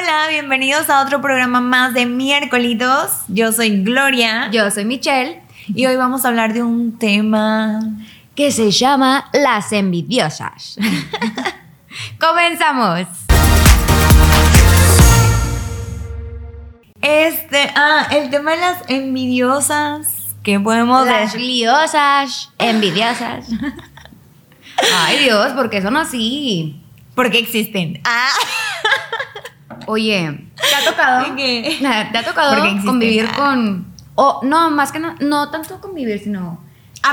Hola, bienvenidos a otro programa más de miércolitos. Yo soy Gloria Yo soy Michelle, y hoy vamos a hablar de un tema. que se llama Las Envidiosas. Comenzamos. Este, ah, el tema de las envidiosas. ¿Qué podemos Las decir? liosas, envidiosas. Ay Dios, porque son así. Porque existen. Ah, Oye, ¿te ha tocado? ¿Te ha tocado convivir Ah. con... O no, más que no, no tanto convivir, sino...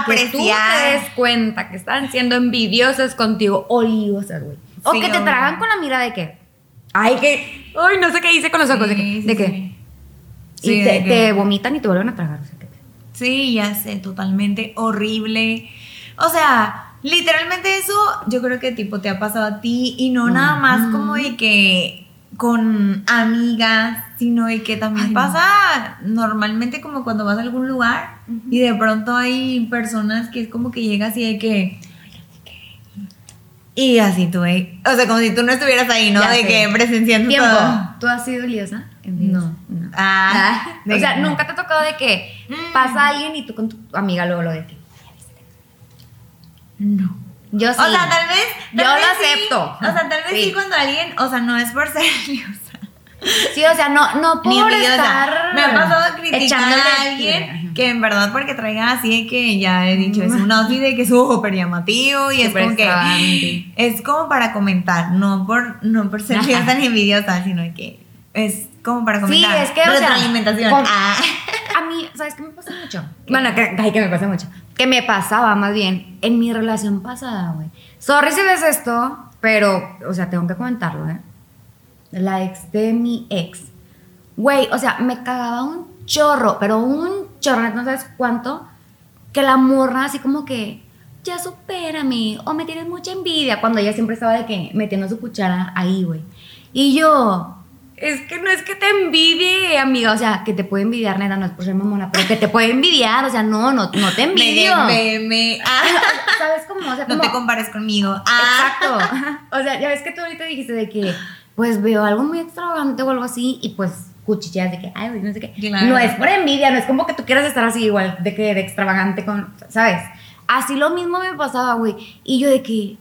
Que tú te apreciar. des cuenta que están siendo envidiosas contigo o liosas, güey. O Sí, que te tragan con la mira de que... Ay, que... Ay, no sé qué hice con los ojos. de que... Sí, sí, de que sí. y Sí, te, de que- te vomitan y te vuelven a tragar. O sea, que- Sí, ya sé, totalmente horrible. O sea, literalmente eso yo creo que tipo te ha pasado a ti y no nada más como de que con amigas, sino de que también Ay, no. pasa normalmente como cuando vas a algún lugar y de pronto hay personas que es como que llegas y de que... Y así tú, eh, o sea, como si tú no estuvieras ahí, ¿no? Ya de sé. que presenciando Tiempo. todo. ¿Tú has sido liosa? No. no. Ah, Ah, o sea, nunca te ha tocado de que Mm. pasa alguien y tú con tu amiga luego lo de que. No. Yo sí. O sea, tal vez. tal Yo vez lo sí. acepto. O sea, tal vez sí. Sí. cuando alguien. O sea, no es por ser. Sí, o sea, no, no por Ni estar. Me ha pasado criticar a alguien que en verdad porque traiga así de que ya he dicho, es un outfit de que es súper llamativo y Súper es como que. Es como para comentar, no por, no por ser Ajá. liosa ni envidiosa, sino que es como para Sí, comentar. es que, o sea, Retroalimentación. con- Ah. A mí, ¿sabes qué me pasa mucho? Bueno, que, ay, que me pasa mucho. Que me pasaba más bien en mi relación pasada, güey. Sorry si ves esto, pero, o sea, tengo que comentarlo, ¿eh? La ex de mi ex. Güey, o sea, me cagaba un chorro, pero un chorro, no sabes cuánto, que la morra así como que, ya supérame, o me tienes mucha envidia, cuando ella siempre estaba de que metiendo su cuchara ahí, güey. Y yo, es que no es que te envidie, amiga, o sea, que te puede envidiar, neta, no es por ser mamona, pero que te puede envidiar, o sea, no, no, no te envidio. Me, me, me- ah. ¿Sabes cómo? O sea, No te compares conmigo. Ah. Exacto. O sea, ya ves que tú ahorita dijiste de que, pues veo algo muy extravagante o algo así y pues cuchillas de que, ay, no sé qué. Claro. No es por envidia, no es como que tú quieras estar así igual, de que de extravagante con, ¿sabes? Así lo mismo me pasaba, güey. Y yo de que,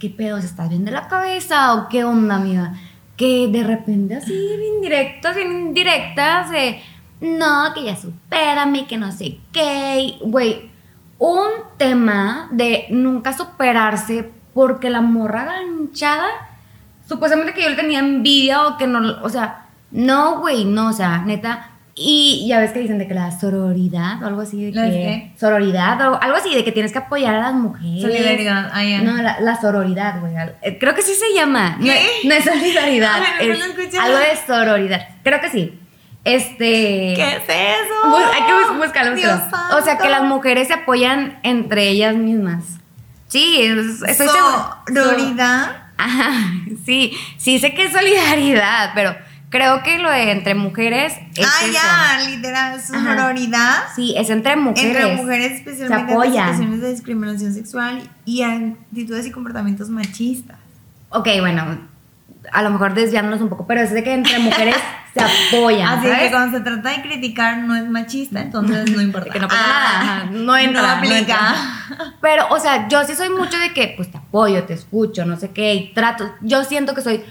¿qué pedo? ¿Se estás bien de la cabeza o qué onda, amiga? Que de repente así, bien indirectas, bien indirectas, no, que ya supérame, que no sé qué. Güey, un tema de nunca superarse porque la morra ganchada, supuestamente que yo le tenía envidia o que no, o sea, no, güey, no, o sea, neta. Y ya ves que dicen de que la sororidad o algo así de ¿La que qué? sororidad o algo así de que tienes que apoyar a las mujeres. Solidaridad. Ah. No, la, la sororidad, güey. eh, Creo que sí se llama. No, ¿Qué? no es solidaridad. Ay, no es escuchado. algo de sororidad. Creo que sí. Este. ¿Qué es eso? Hay que bus- buscarlo. Dios búscalo. O sea, que santo. las mujeres se apoyan entre ellas mismas. Sí, es- estoy. Sororidad. Ajá, sí, sí sé que es solidaridad, pero creo que lo de entre mujeres es ah, eso. ya, literal, sororidad. Sí, es entre mujeres. Entre mujeres, especialmente en situaciones de discriminación sexual y actitudes y comportamientos machistas. Ok, bueno, a lo mejor desviándonos un poco, pero es de que entre mujeres se apoyan. Así ¿sabes? que cuando se trata de criticar no es machista, entonces no importa. Que no pasa nada, ajá, no entra, No aplica. entra. Pero, o sea, yo sí soy mucho de que, pues te apoyo, te escucho, no sé qué, y trato. Yo siento que soy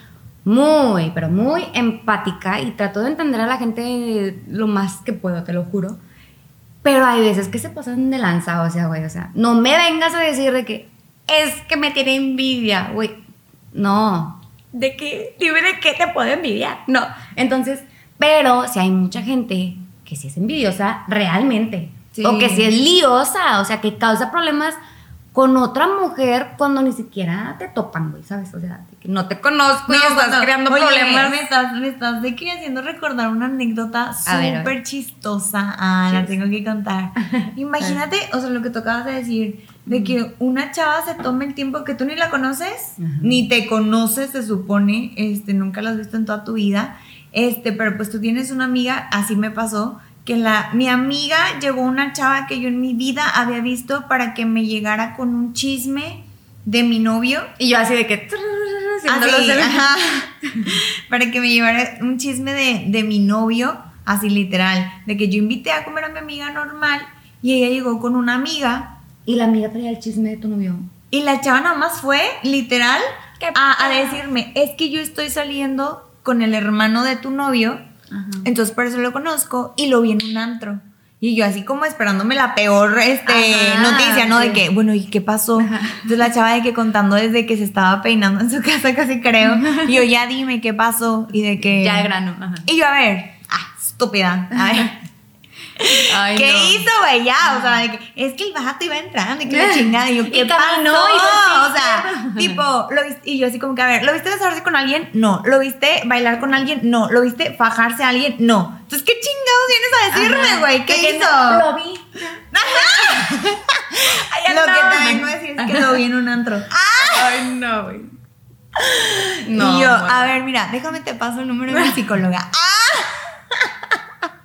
muy, pero muy empática y trato de entender a la gente lo más que puedo, te lo juro. Pero hay veces que se pasan de lanza, o sea, güey, o sea, no me vengas a decir de que es que me tiene envidia, güey. No. ¿De qué? Dime de qué te puedo envidiar. No. Entonces, pero si hay mucha gente que sí es envidiosa realmente. Sí. O que sí es liosa, o sea, que causa problemas con otra mujer cuando ni siquiera te topan, güey, ¿sabes? O sea, que no te conozco y estás creando oye, problemas. Me estás, me estás de que haciendo recordar una anécdota súper chistosa. Ah, la tengo que contar. Imagínate, o sea, lo que tocabas de decir, de que una chava se tome el tiempo que tú ni la conoces, Ajá. ni te conoces, se supone, este, nunca la has visto en toda tu vida, este, pero pues tú tienes una amiga, así me pasó, que la, mi amiga llevó una chava que yo en mi vida había visto para que me llegara con un chisme de mi novio. Y yo así de que... Así, ajá. Para que me llevara un chisme de, de mi novio, así literal. De que yo invité a comer a mi amiga normal y ella llegó con una amiga Y la amiga traía el chisme de tu novio. y la chava nada más fue, literal, a, decirme, es que yo estoy saliendo con el hermano de tu novio, Ajá. entonces por eso lo conozco y lo vi en un antro. Y yo así como esperándome la peor este, Ajá, noticia, ¿no? sí. De que, bueno, ¿y qué pasó? Entonces la chava de que contando desde que se estaba peinando en su casa, casi creo. Y yo, ya dime qué pasó. Y de que... Ya de grano. Ajá. Y yo, a ver, ah, estúpida. A ver, Ay, ¿Qué no. hizo, güey? Ya, o sea, de que, es que el vato iba entrando y que la chingada. Y yo, Y ¿qué caminó, pasó? y fue O sea, tipo, lo viste, y yo así como que, a ver, ¿lo viste besarse con alguien? No. ¿Lo viste bailar con alguien? No. ¿Lo viste fajarse a alguien? No. Entonces, ¿qué chingados vienes a decirme, güey? ¿Qué hizo? no, Lo vi. Ahí Lo que también no decir es que lo vi en un antro. Ay, no, güey. y yo, bueno. a ver, mira, déjame te paso el número de mi psicóloga. ¡Ah!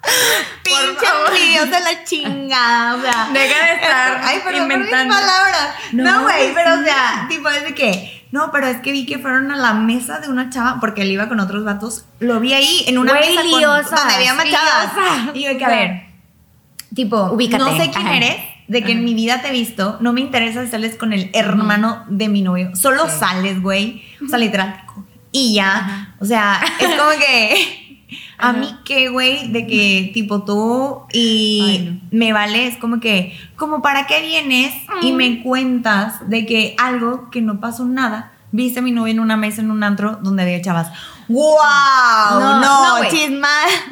Pinche envidiosa la chingada, o sea. Deja de estar Ay, pero inventando. mis palabras. No, No, güey, pero o sea, tipo es de que, no, pero es que vi que fueron a la mesa de una chava, porque él iba con otros vatos, lo vi ahí en una Güey, mesa con- donde había machadas. Y yo de que, a ver, tipo, Ubícate. no sé quién Ajá. eres, de que en Ajá. mi vida te he visto, no me interesa si sales con el hermano de mi novio, solo Sí. sales, güey, o sea, literal, y ya, o sea, es como que... A mí qué, güey, de que tipo tú y Ay, me vale, es como que, como para qué vienes y Mm. me cuentas de que algo que no pasó nada, viste a mi novia en una mesa en un antro donde había chavas. ¡Wow! No, No, no, chisma,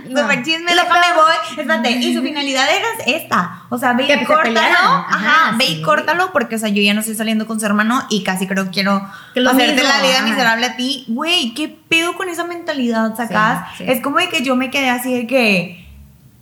No. super chisme, déjame peor- voy. Espérate, y su finalidad era esta. O sea, ve Que y córtalo. Ajá, Ajá, ve sí. y córtalo porque, o sea, yo ya no estoy saliendo con su hermano y casi creo que quiero Que hacerte mismo, la vida ajá. miserable a ti. Güey, ¿qué pedo con esa mentalidad sacas? Sí, sí. Es como de que yo me quedé así de que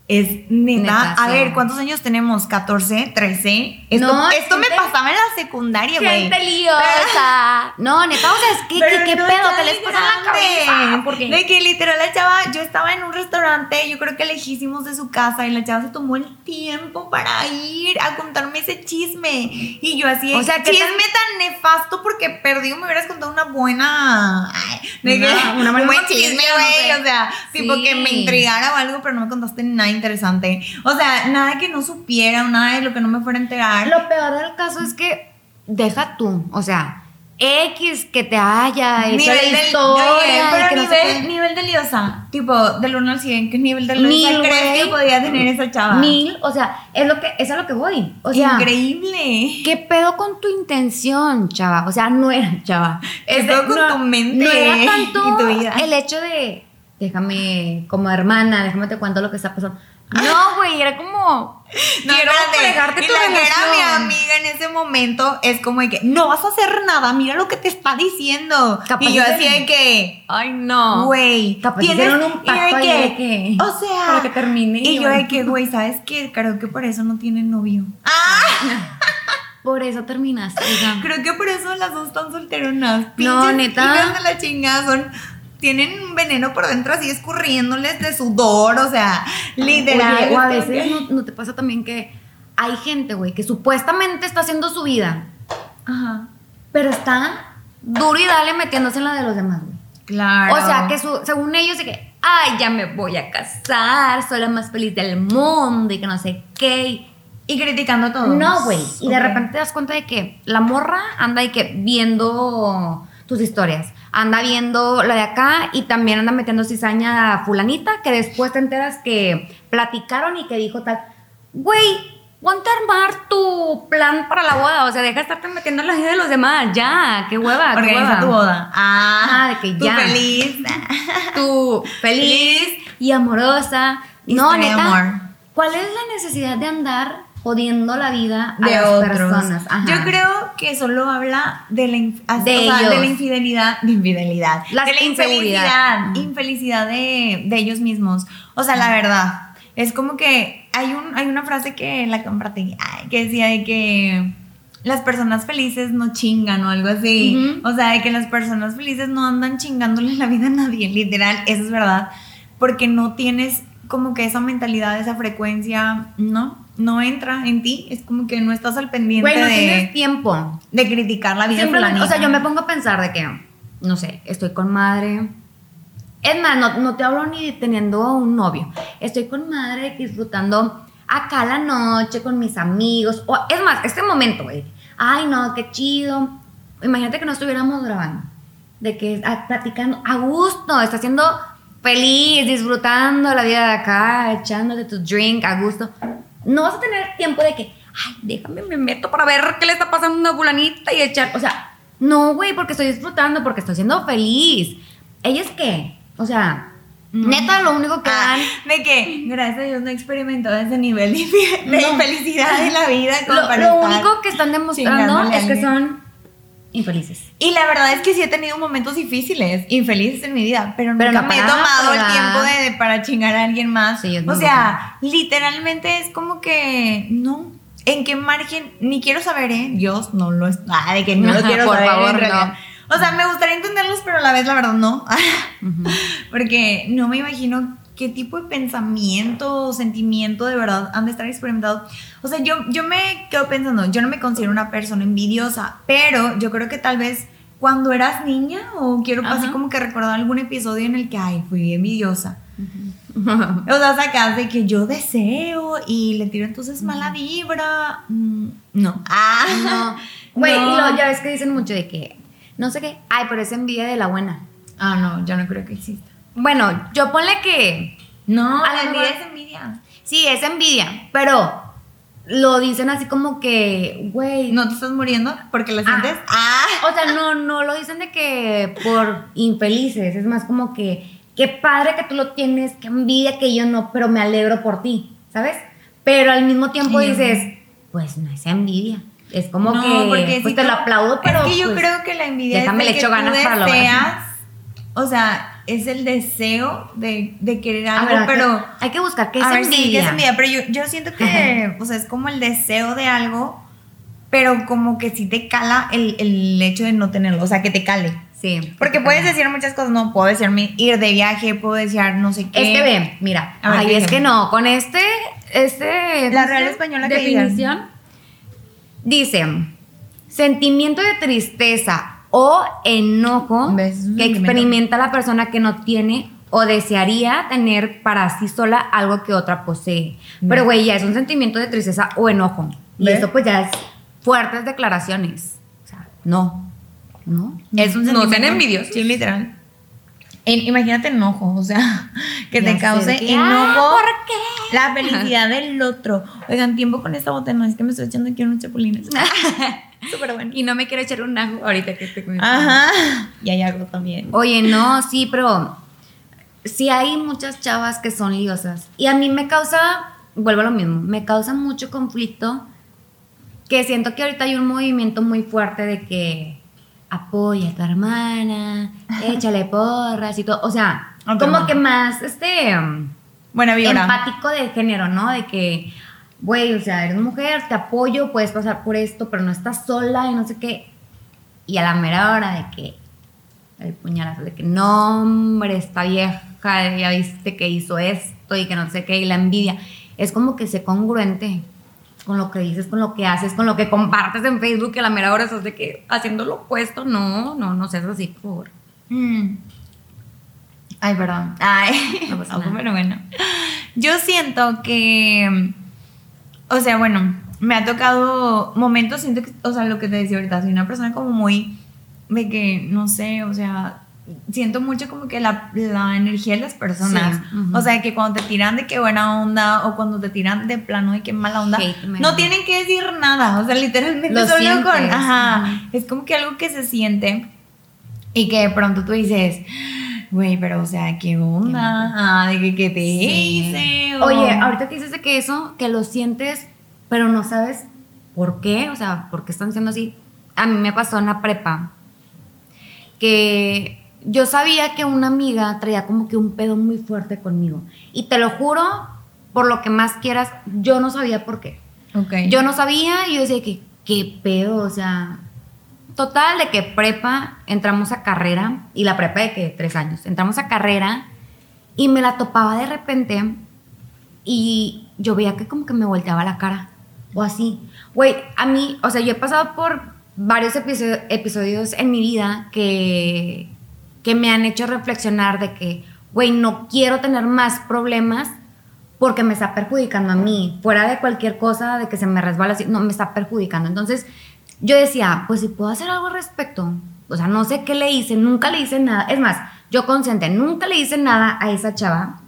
es neta. A ver, ¿cuántos años tenemos? ¿14? ¿13? Esto, No, esto me gente- pasaba en la secundaria, güey. Gente liosa. No, neta, o sea, es que, ¿qué, qué no pedo? ¿Qué les pasa en la cabeza? Porque De que literal la chava, yo estaba en un restaurante, yo creo que lejísimos de su casa, y la chava se tomó el tiempo para ir a contarme ese chisme. Y yo así, O sea, ¿qué chisme tan- tan... nefasto porque perdido me hubieras contado una buena. de que- una buena un buen chisme, güey. sé. O sea, tipo Sí. que me intrigara o algo, pero no me contaste nada interesante. O sea, nada que no supiera, nada de lo que no me fuera a enterar. Lo peor del caso es que deja tú, o sea, X que te haya hecho la del- historia. oye, y pero que no sé nivel, nivel de liosa, tipo del 1 al 100, ¿qué nivel de liosa Mil, crees que podía tener esa chava? Mil, o sea, es lo que, es a lo que voy. O sea, Increíble. ¿Qué pedo con tu intención, chava? O sea, no era, chava. ¿Qué Es pedo con no, tu mente No era tanto y tu vida? el hecho de, déjame, como hermana, déjame te cuento lo que está pasando. No, güey, era como, No, quiero y tu la que era mi amiga en ese momento es como de que no vas a hacer nada, mira lo que te está diciendo. Capaz y yo de- así de que, Ay, no. güey, hicieron un pacto ahí de que- o sea, para que termine. Y yo de que, güey, ¿sabes qué? Creo que por eso no tienen novio. Ah, Por eso terminaste, creo que por eso las dos están solteronas. No, Pinches neta. hijas de la chingada son tienen un veneno por dentro así escurriéndoles de sudor, o sea, literal. Oye, o a veces no, no te pasa también que hay gente, güey, que supuestamente está haciendo su vida, Ajá. pero está duro y dale metiéndose en la de los demás, güey. Claro. O sea, que su- según ellos, de que, ay, ya me voy a casar, soy la más feliz del mundo y que no sé qué. Y criticando a todos. No, güey. Y de repente te das cuenta de que la morra anda y que viendo tus historias. Anda viendo la de acá y también anda metiendo cizaña a fulanita que después te enteras que platicaron y que dijo tal. Güey, ponte a armar tu plan para la boda. O sea, deja de estarte metiendo en la vida de los demás. Ya, qué hueva. qué Organiza hueva. tu boda. Ah, Ah, de que tú ya. feliz. Tú feliz y amorosa. no, de neta. amor. ¿Cuál es la necesidad de andar jodiendo la vida a de las otros. personas? Ajá. Yo creo que solo habla de la, o De sea, de la infidelidad, de infidelidad, Las de la infelicidad, infelicidad de, de ellos mismos. O sea, la verdad, es como que hay un hay una frase que la compartí, que decía de que las personas felices no chingan o algo así. O sea, de que las personas felices no andan chingándole la vida a nadie, literal, eso es verdad, porque no tienes como que esa mentalidad, esa frecuencia, ¿no? No entra en ti, es como que no estás al pendiente Güey, no de, tienes tiempo. de criticar la vida de Simplemente, o sea, yo me pongo a pensar de que no sé, estoy con madre. Es más, no, no te hablo ni teniendo un novio. Estoy con madre disfrutando acá la noche con mis amigos. O, es más, este momento, güey. Ay, no, qué chido. Imagínate que no estuviéramos grabando. De que ah, platicando a gusto, está siendo feliz, disfrutando la vida de acá, echándote tu drink a gusto. No vas a tener tiempo de que, ay, déjame, me meto para ver qué le está pasando a una fulanita y echar. O sea, no, güey, porque estoy disfrutando, porque estoy siendo feliz. ¿Ellos qué? O sea, Neta, lo único que Ah, dan. de que, gracias a Dios, no he experimentado ese nivel de, No. felicidad en la vida. Como Lo, para lo único que están demostrando es que son infelices. Y la verdad es que sí he tenido momentos difíciles, infelices en mi vida, pero, Pero nunca no me he para tomado el tiempo de, de- para chingar a alguien más. Sí, o sea, literalmente es como que no. ¿En qué margen? Ni quiero saber, ¿eh? Dios no lo es. Ah, de que no lo quiero por saber. en favor, realidad. O sea, me gustaría entenderlos, pero a la vez, la verdad, no. Porque no me imagino qué tipo de pensamiento o sentimiento de verdad han de estar experimentados. O sea, yo, yo me quedo pensando, yo no me considero una persona envidiosa, pero yo creo que tal vez cuando eras niña o quiero así como que recordar algún episodio en el que, ay, fui envidiosa. O sea, sacas de que yo deseo y le tiro entonces mala vibra. Mm, no. Ah, No. Güey, No. y lo, ya ves que dicen mucho de que, no sé qué, ay, pero es envidia de la buena. Ah, no, yo no creo que exista. Bueno, yo ponle que, No, A la envidia es envidia. sí, es envidia, pero lo dicen así como que, güey, ¿No te estás muriendo porque la Ah. sientes? Ah. O sea, no, no lo dicen de que por infelices, es más como que, qué padre que tú lo tienes, qué envidia que yo no, pero me alegro por ti, ¿sabes? Pero al mismo tiempo Sí. dices, pues no es envidia, es como No, que, porque pues si te tú- lo aplaudo, pero Es que yo pues, creo que la envidia déjame es le echo ganas tú para o sea, es el deseo de, de querer algo, ver, que- pero... hay que buscar qué es a ver, sí, ¿qué envidia. es envidia? Pero yo, yo siento que, o sea, es como el deseo de algo, pero como que sí te cala el, el hecho de no tenerlo, o sea, que te cale. Sí. Porque puedes decir muchas cosas, no, puedo decirme ir de viaje, puedo desear no sé qué. Es que ve, mira, ver, ay, ¿qué es que no, con este, este La Real Española que definición dice sentimiento de tristeza o enojo ¿Ves? Que sentimiento. experimenta la persona que no tiene o desearía tener para sí sola algo que otra posee. Pero güey, ya es un sentimiento de tristeza o enojo. Y ¿Ve? eso pues ya es fuertes declaraciones. O sea, no. ¿No? Es un No sean sentimiento- envidiosos. Sí, literal. En- imagínate enojo, o sea, que Ya te cause que, enojo. "Ah, ¿por qué?" La felicidad del otro. Oigan, tiempo con esta botella, no es que me estoy echando aquí unos chapulines. Súper bueno. Y no me quiero echar un ajo ahorita que estoy con Ajá. Y hay algo también. Oye, no, sí, pero sí hay muchas chavas que son liosas. Y a mí me causa, vuelvo a lo mismo, me causa mucho conflicto que siento que ahorita hay un movimiento muy fuerte de que apoya a tu hermana, échale porras y todo. O sea, como que más este Buena vibra. empático de género, ¿no? De que, güey, o sea, eres mujer, te apoyo, puedes pasar por esto, pero no estás sola y no sé qué. Y a la mera hora de que el puñalazo de que no, hombre, esta vieja, ya viste que hizo esto y que no sé qué, y la envidia. Es como que sé congruente con lo que dices, con lo que haces, con lo que compartes en Facebook, que a la mera hora estás de que haciendo lo opuesto. No, no, no seas así, por favor. Mm. Ay, perdón. Ay, No pasa nada. pero bueno. Yo siento que, o sea, bueno, me ha tocado momentos, siento que, o sea, lo que te decía ahorita, soy una persona como muy, de que, no sé, o sea, siento mucho como que la, la energía de las personas. Sí. O sea, que cuando te tiran de qué buena onda o cuando te tiran de plano de qué mala onda, Hate, no tienen que decir nada. O sea, literalmente Lo solo sientes. con, ajá, es como que algo que se siente y que de pronto tú dices, güey, pero o sea, ¿qué onda? Ah, de que, ¿qué te Sí. hice? O- Oye, ahorita que dices de que eso, que lo sientes, pero no sabes por qué, o sea, por qué están haciendo así. A mí me pasó en la prepa que yo sabía que una amiga traía como que un pedo muy fuerte conmigo. Y te lo juro, por lo que más quieras, yo no sabía por qué. Ok. Yo no sabía y yo decía que, ¿qué pedo? O sea, total de que prepa, entramos a carrera, y la prepa de que tres años, entramos a carrera y me la topaba de repente y yo veía que como que me volteaba la cara o así. Güey, a mí, o sea, yo he pasado por varios episo- episodios en mi vida que que me han hecho reflexionar de que, güey, no quiero tener más problemas porque me está perjudicando a mí, fuera de cualquier cosa, de que se me resbala así, no, me está perjudicando. Entonces, yo decía, pues si puedo hacer algo al respecto, o sea, no sé qué le hice, nunca le hice nada, es más, yo consciente, nunca le hice nada a esa chava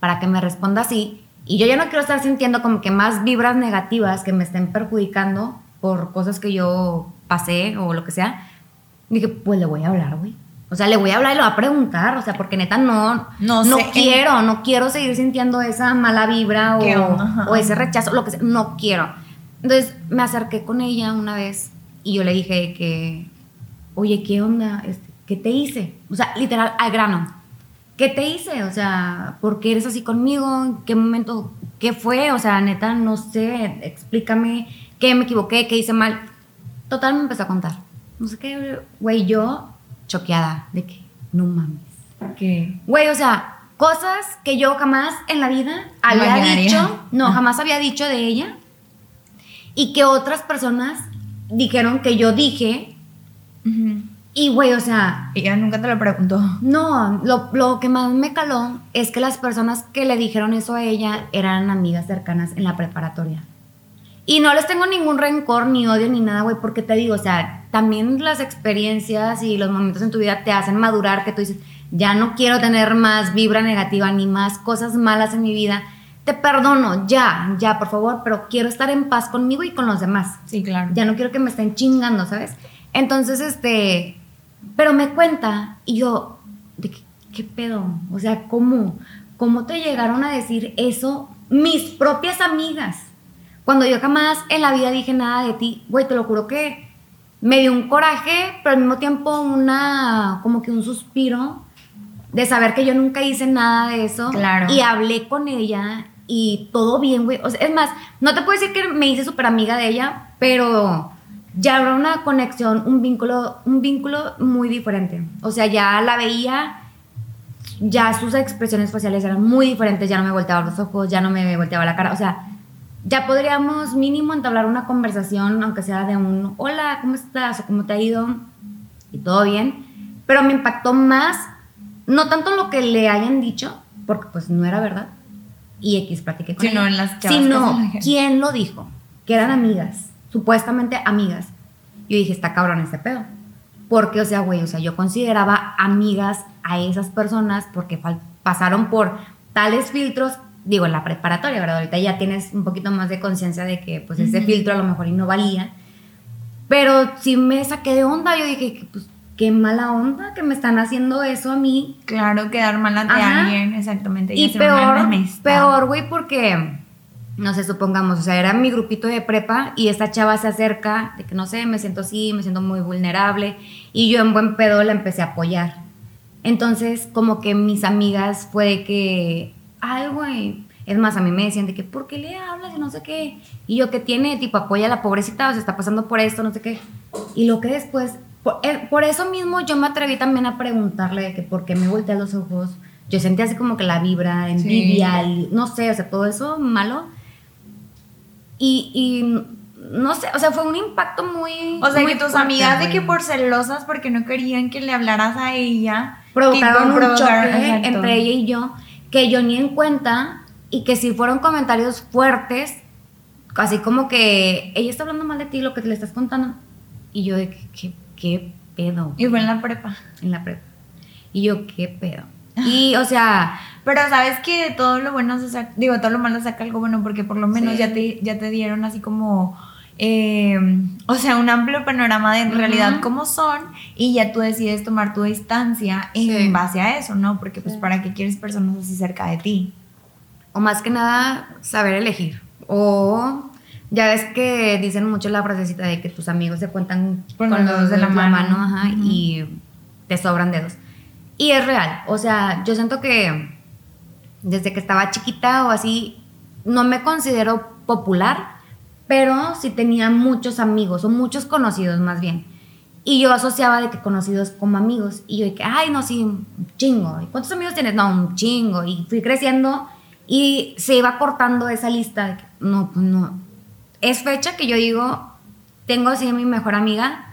para que me responda así, y yo ya no quiero estar sintiendo como que más vibras negativas que me estén perjudicando por cosas que yo pasé o lo que sea. Dije, pues le voy a hablar, güey. O sea, le voy a hablar y le voy a preguntar, o sea, porque neta no, no, no quiero, no quiero seguir sintiendo esa mala vibra o, o, ese rechazo, lo que sea, no quiero. Entonces me acerqué con ella una vez y yo le dije que, oye, ¿qué onda? Este, ¿Qué te hice? O sea, literal, al grano. ¿Qué te hice? O sea, ¿por qué eres así conmigo? ¿En qué momento? ¿Qué fue? O sea, neta, no sé, explícame qué me equivoqué, qué hice mal. Total, me empezó a contar. No sé qué, güey, yo choqueada de que, no mames. ¿Qué? Güey, o sea, cosas que yo jamás en la vida había dicho, no, jamás había dicho de ella y que otras personas dijeron que yo dije. Y, güey, o sea... Ella nunca te lo preguntó. No, lo, lo, que más me caló es que las personas que le dijeron eso a ella eran amigas cercanas en la preparatoria. Y no les tengo ningún rencor, ni odio, ni nada, güey, porque te digo, o sea, también las experiencias y los momentos en tu vida te hacen madurar, que tú dices, ya no quiero tener más vibra negativa ni más cosas malas en mi vida. Te perdono, ya, ya, por favor, pero quiero estar en paz conmigo y con los demás. Sí, claro. Ya no quiero que me estén chingando, ¿sabes? Entonces, este, pero me cuenta y yo, ¿de qué, qué pedo? O sea, ¿cómo? ¿Cómo te llegaron a decir eso mis propias amigas? Cuando yo jamás en la vida dije nada de ti, güey, te lo juro que me dio un coraje, pero al mismo tiempo una, como que un suspiro de saber que yo nunca hice nada de eso. Claro. Y hablé con ella y todo bien, güey. O es más, no te puedo decir que me hice súper amiga de ella, pero ya habrá una conexión, un vínculo, un vínculo muy diferente. O sea, ya la veía, ya sus expresiones faciales eran muy diferentes, ya no me volteaba los ojos, ya no me volteaba la cara. O sea, ya podríamos mínimo entablar una conversación, aunque sea de un hola, ¿cómo estás? o ¿cómo te ha ido? Y todo bien. Pero me impactó más, no tanto lo que le hayan dicho, porque pues no era verdad, y X platiqué con sino en las sino quién lo dijo, que eran amigas, supuestamente amigas. Yo dije, está cabrón este pedo. Porque, o sea, güey, o sea, yo consideraba amigas a esas personas porque pasaron por tales filtros digo, en la preparatoria, ¿verdad? Ahorita ya tienes un poquito más de conciencia de que pues ese filtro a lo mejor y no valía. Pero sí me saqué de onda, yo dije, pues qué mala onda que me están haciendo eso a mí. Claro, quedar mal ante alguien, exactamente. Y, peor, peor, güey, porque, no sé, supongamos, o sea, era mi grupito de prepa y esta chava se acerca de que, no sé, me siento así, me siento muy vulnerable y yo en buen pedo la empecé a apoyar. Entonces, como que mis amigas fue que ay, güey. Es más, a mí me decían de que, ¿por qué le hablas y no sé qué? Y yo, que tiene? Tipo, apoya a la pobrecita, o se está pasando por esto, no sé qué. Y lo que después, por, eh, eso mismo yo me atreví también a preguntarle de que, ¿por qué me volteé los ojos? Yo sentía así como que la vibra, envidia, no sé, o sea, todo eso malo. Y, y no sé, o sea, fue un impacto muy. O sea, que tus amigas de que por celosas, porque no querían que le hablaras a ella, provocaron un choque entre ella y yo que yo ni en cuenta y que si fueron comentarios fuertes, así como que ella está hablando mal de ti, lo que te le estás contando. Y yo de que, ¿qué, pedo? Y fue en la prepa. En la prepa. Y yo, ¿qué pedo? Y, o sea... Pero sabes que de todo lo bueno se saca, digo, todo lo malo saca algo bueno, porque por lo menos ya, te, ya te dieron así como Em, o sea, un amplio panorama de en realidad cómo son y ya tú decides tomar tu distancia en base a eso, ¿no? Porque pues para qué quieres personas así cerca de ti. O más que nada, saber elegir. O ya ves que dicen mucho la frasecita de que tus amigos se cuentan con, los dedos de la, mano, y te sobran dedos. Y es real. O sea, yo siento que desde que estaba chiquita o así, no me considero popular pero sí tenía muchos amigos, o muchos conocidos más bien. Y yo asociaba de que conocidos como amigos. Y yo dije, ay, no, sí, un chingo. ¿Y cuántos amigos tienes? No, un chingo. Y fui creciendo y se iba cortando esa lista de que, no, pues no. Es fecha que yo digo, tengo así a mi mejor amiga,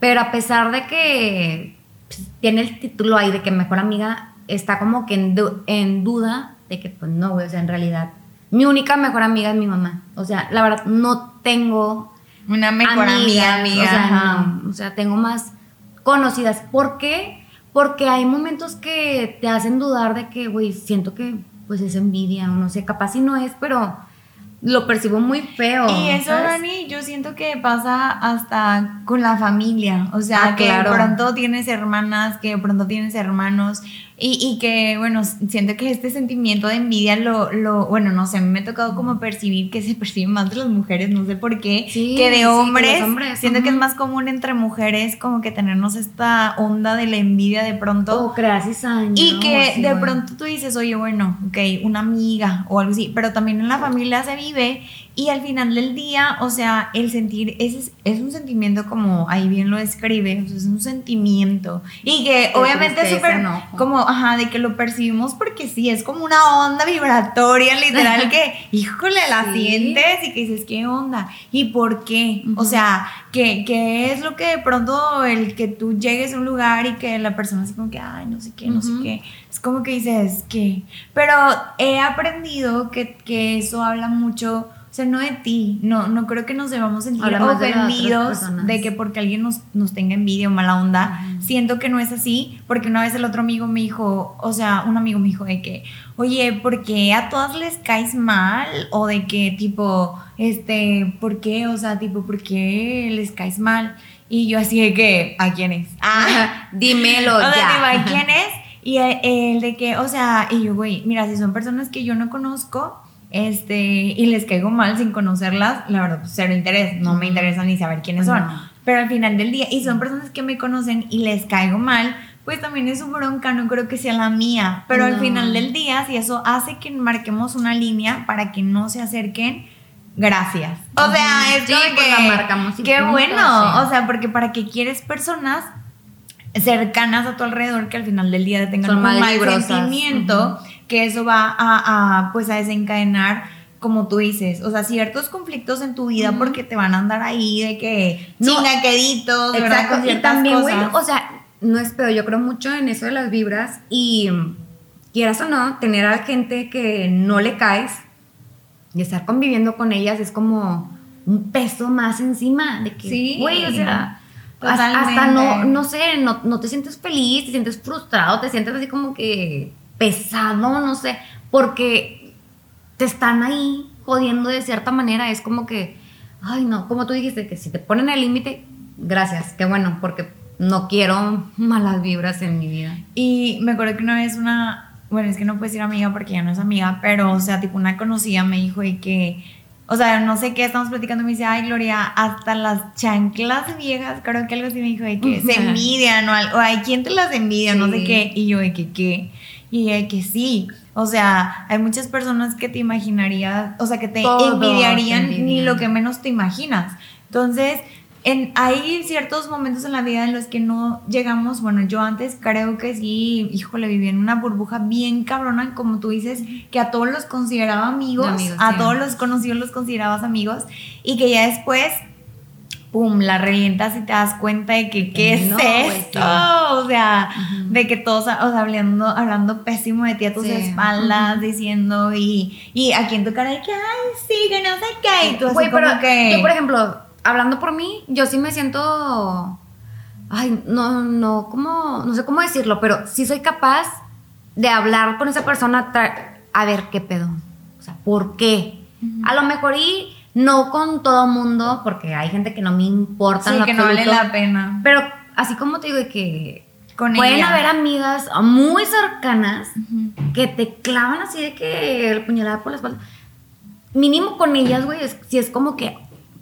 pero a pesar de que pues, tiene el título ahí de que mejor amiga, está como que en, du- en duda de que, pues no, güey, o sea, en realidad, mi única mejor amiga es mi mamá. O sea, la verdad, no tengo Una mejor amiga, amiga. O sea, no, o sea, tengo más conocidas. ¿Por qué? Porque hay momentos que te hacen dudar de que, güey, siento que pues es envidia o no sé, capaz si no es, pero lo percibo muy feo. Y eso, ¿sabes? Dani, yo siento que pasa hasta con la familia. O sea, Ah, que claro. de pronto tienes hermanas, que de pronto tienes hermanos. Y, y que, bueno, siento que este sentimiento de envidia lo, lo, bueno, no sé, a mí me ha tocado como percibir que se percibe más de las mujeres, no sé por qué, Sí, que sí, de que los hombres. hombres, siento que es más común entre mujeres como que tenernos esta onda de la envidia de pronto. O crear cizaña, Y que sí, de pronto tú dices, oye, bueno, ok, una amiga o algo así, pero también en la familia se vive y al final del día, o sea, el sentir, es, es un sentimiento como ahí bien lo describe, o sea, es un sentimiento y que obviamente es súper como, ajá, de que lo percibimos porque sí, es como una onda vibratoria literal que, híjole, la Sí. sientes y que dices, ¿qué onda? ¿Y por qué? O Ujú. sea, ¿qué, qué es lo que de pronto el que tú llegues a un lugar y que la persona así como que, ay, no sé qué, no sé Ujú. qué, es como que dices que, pero he aprendido que, que eso habla mucho, o sea, no de ti, no, no creo que nos debamos sentir de ofendidos personas. de que porque alguien nos, nos tenga envidia o mala onda, siento que no es así, porque una vez el otro amigo me dijo, o sea, un amigo me dijo de que, oye, ¿por qué a todas les caes mal? O de que tipo, este, ¿por qué? O sea, tipo, ¿por qué les caes mal? Y yo así de que, ¿a quiénes? Ah, Dímelo o sea, ya. ¿a quién es? Y el, el de que, o sea, y yo, güey, mira, si son personas que yo no conozco, este, y les caigo mal sin conocerlas, la verdad, pues cero interés, no me interesa ni saber quiénes son. No. Pero al final del día, y son personas que me conocen y les caigo mal, pues también es su bronca, no creo que sea la mía. Pero al No. final del día, si eso hace que marquemos una línea para que no se acerquen, gracias. O sea, es Sí, como pues que, la marcamos qué punto, bueno. sí. O sea, porque para que quieres personas cercanas a tu alrededor que al final del día tengan Son un mal sentimiento, que eso va a, a, pues a desencadenar como tú dices, o sea, ciertos conflictos en tu vida porque te van a andar ahí de que No. chingaqueditos, ¿verdad? Exacto, Con y ciertas también, güey, cosas. o sea, no es pedo, yo creo mucho en eso de las vibras y quieras o no, tener a gente que no le caes y estar conviviendo con ellas es como un peso más encima de que, Sí, güey, o sea, totalmente. hasta no, no sé, no, no te sientes feliz, te sientes frustrado, te sientes así como que pesado, no sé, porque te están ahí jodiendo de cierta manera, es como que, ay no, como tú dijiste, que si te ponen el límite, gracias, qué bueno, porque no quiero malas vibras en mi vida. Y me acuerdo que una vez una, bueno, es que no puedes decir amiga porque ya no es amiga, pero, o sea, tipo una conocida me dijo de que, o sea, no sé qué, estamos platicando, me dice, ay, Gloria, hasta las chanclas viejas, creo que algo así me dijo de que se envidian o algo, ay, ¿quién te las envidia? No sé qué, y yo de que, ¿qué? Y de que sí, o sea, hay muchas personas que te imaginarías, o sea, que te Todo te envidiarían ni lo que menos te imaginas. Entonces, en, hay ciertos momentos en la vida en los que no llegamos, bueno, yo antes creo que sí, híjole, vivía en una burbuja bien cabrona, como tú dices, que a todos los consideraba amigos, Amigos, a sí. todos los conocidos los considerabas amigos, y que ya después, pum, la revientas y te das cuenta de que, ¿qué es No, güey, esto? O sea, de que todos, o sea, hablando, hablando pésimo de ti a tus Sí. espaldas, diciendo, y, y aquí en tu cara de que, ay, sí, que no sé qué, y tú así Güey, como pero que... yo, por ejemplo, hablando por mí, yo sí me siento. Ay, no, no, ¿cómo? No sé cómo decirlo, pero sí soy capaz de hablar con esa persona. A ver, ¿qué pedo? O sea, ¿por qué? A lo mejor y no con todo mundo, porque hay gente que no me importa. en Sí, lo que no vale la pena. Pero así como te digo, que Con pueden ella. haber amigas muy cercanas que te clavan así de que el puñalada por la espalda. Mínimo con ellas, güey, es, si es como que,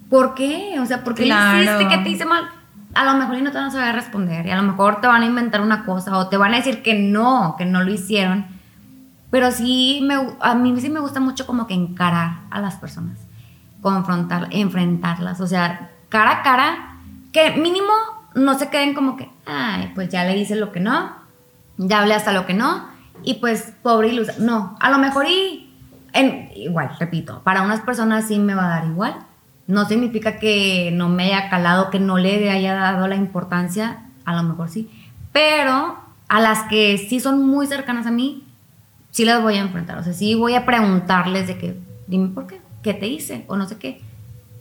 ¿por qué? O sea, ¿por qué Claro. hiciste? ¿Qué te hice mal? A lo mejor y no te van a saber responder. Y a lo mejor te van a inventar una cosa o te van a decir que no, que no lo hicieron. Pero sí, me, a mí sí me gusta mucho como que encarar a las personas. Confrontar, enfrentarlas. O sea, cara a cara, que mínimo no se queden como que, ay, pues ya le hice lo que no, ya hablé hasta lo que no, y pues pobre ilusa. No, a lo mejor y, igual, repito, para unas personas sí me va a dar igual. No significa que no me haya calado, que no le haya dado la importancia, a lo mejor sí. Pero a las que sí son muy cercanas a mí, sí las voy a enfrentar. O sea, sí voy a preguntarles de que, dime por qué, qué te hice o no sé qué.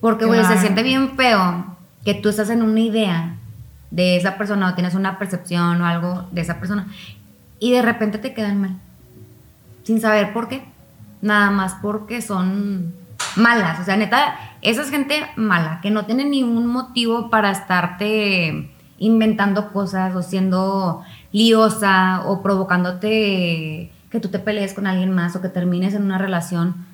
Porque, güey, se siente bien feo que tú estás en una idea de esa persona o tienes una percepción o algo de esa persona y de repente te quedan mal. Sin saber por qué. Nada más porque son malas. O sea, neta, esa es gente mala, que no tiene ningún motivo para estarte inventando cosas o siendo liosa o provocándote que tú te pelees con alguien más o que termines en una relación.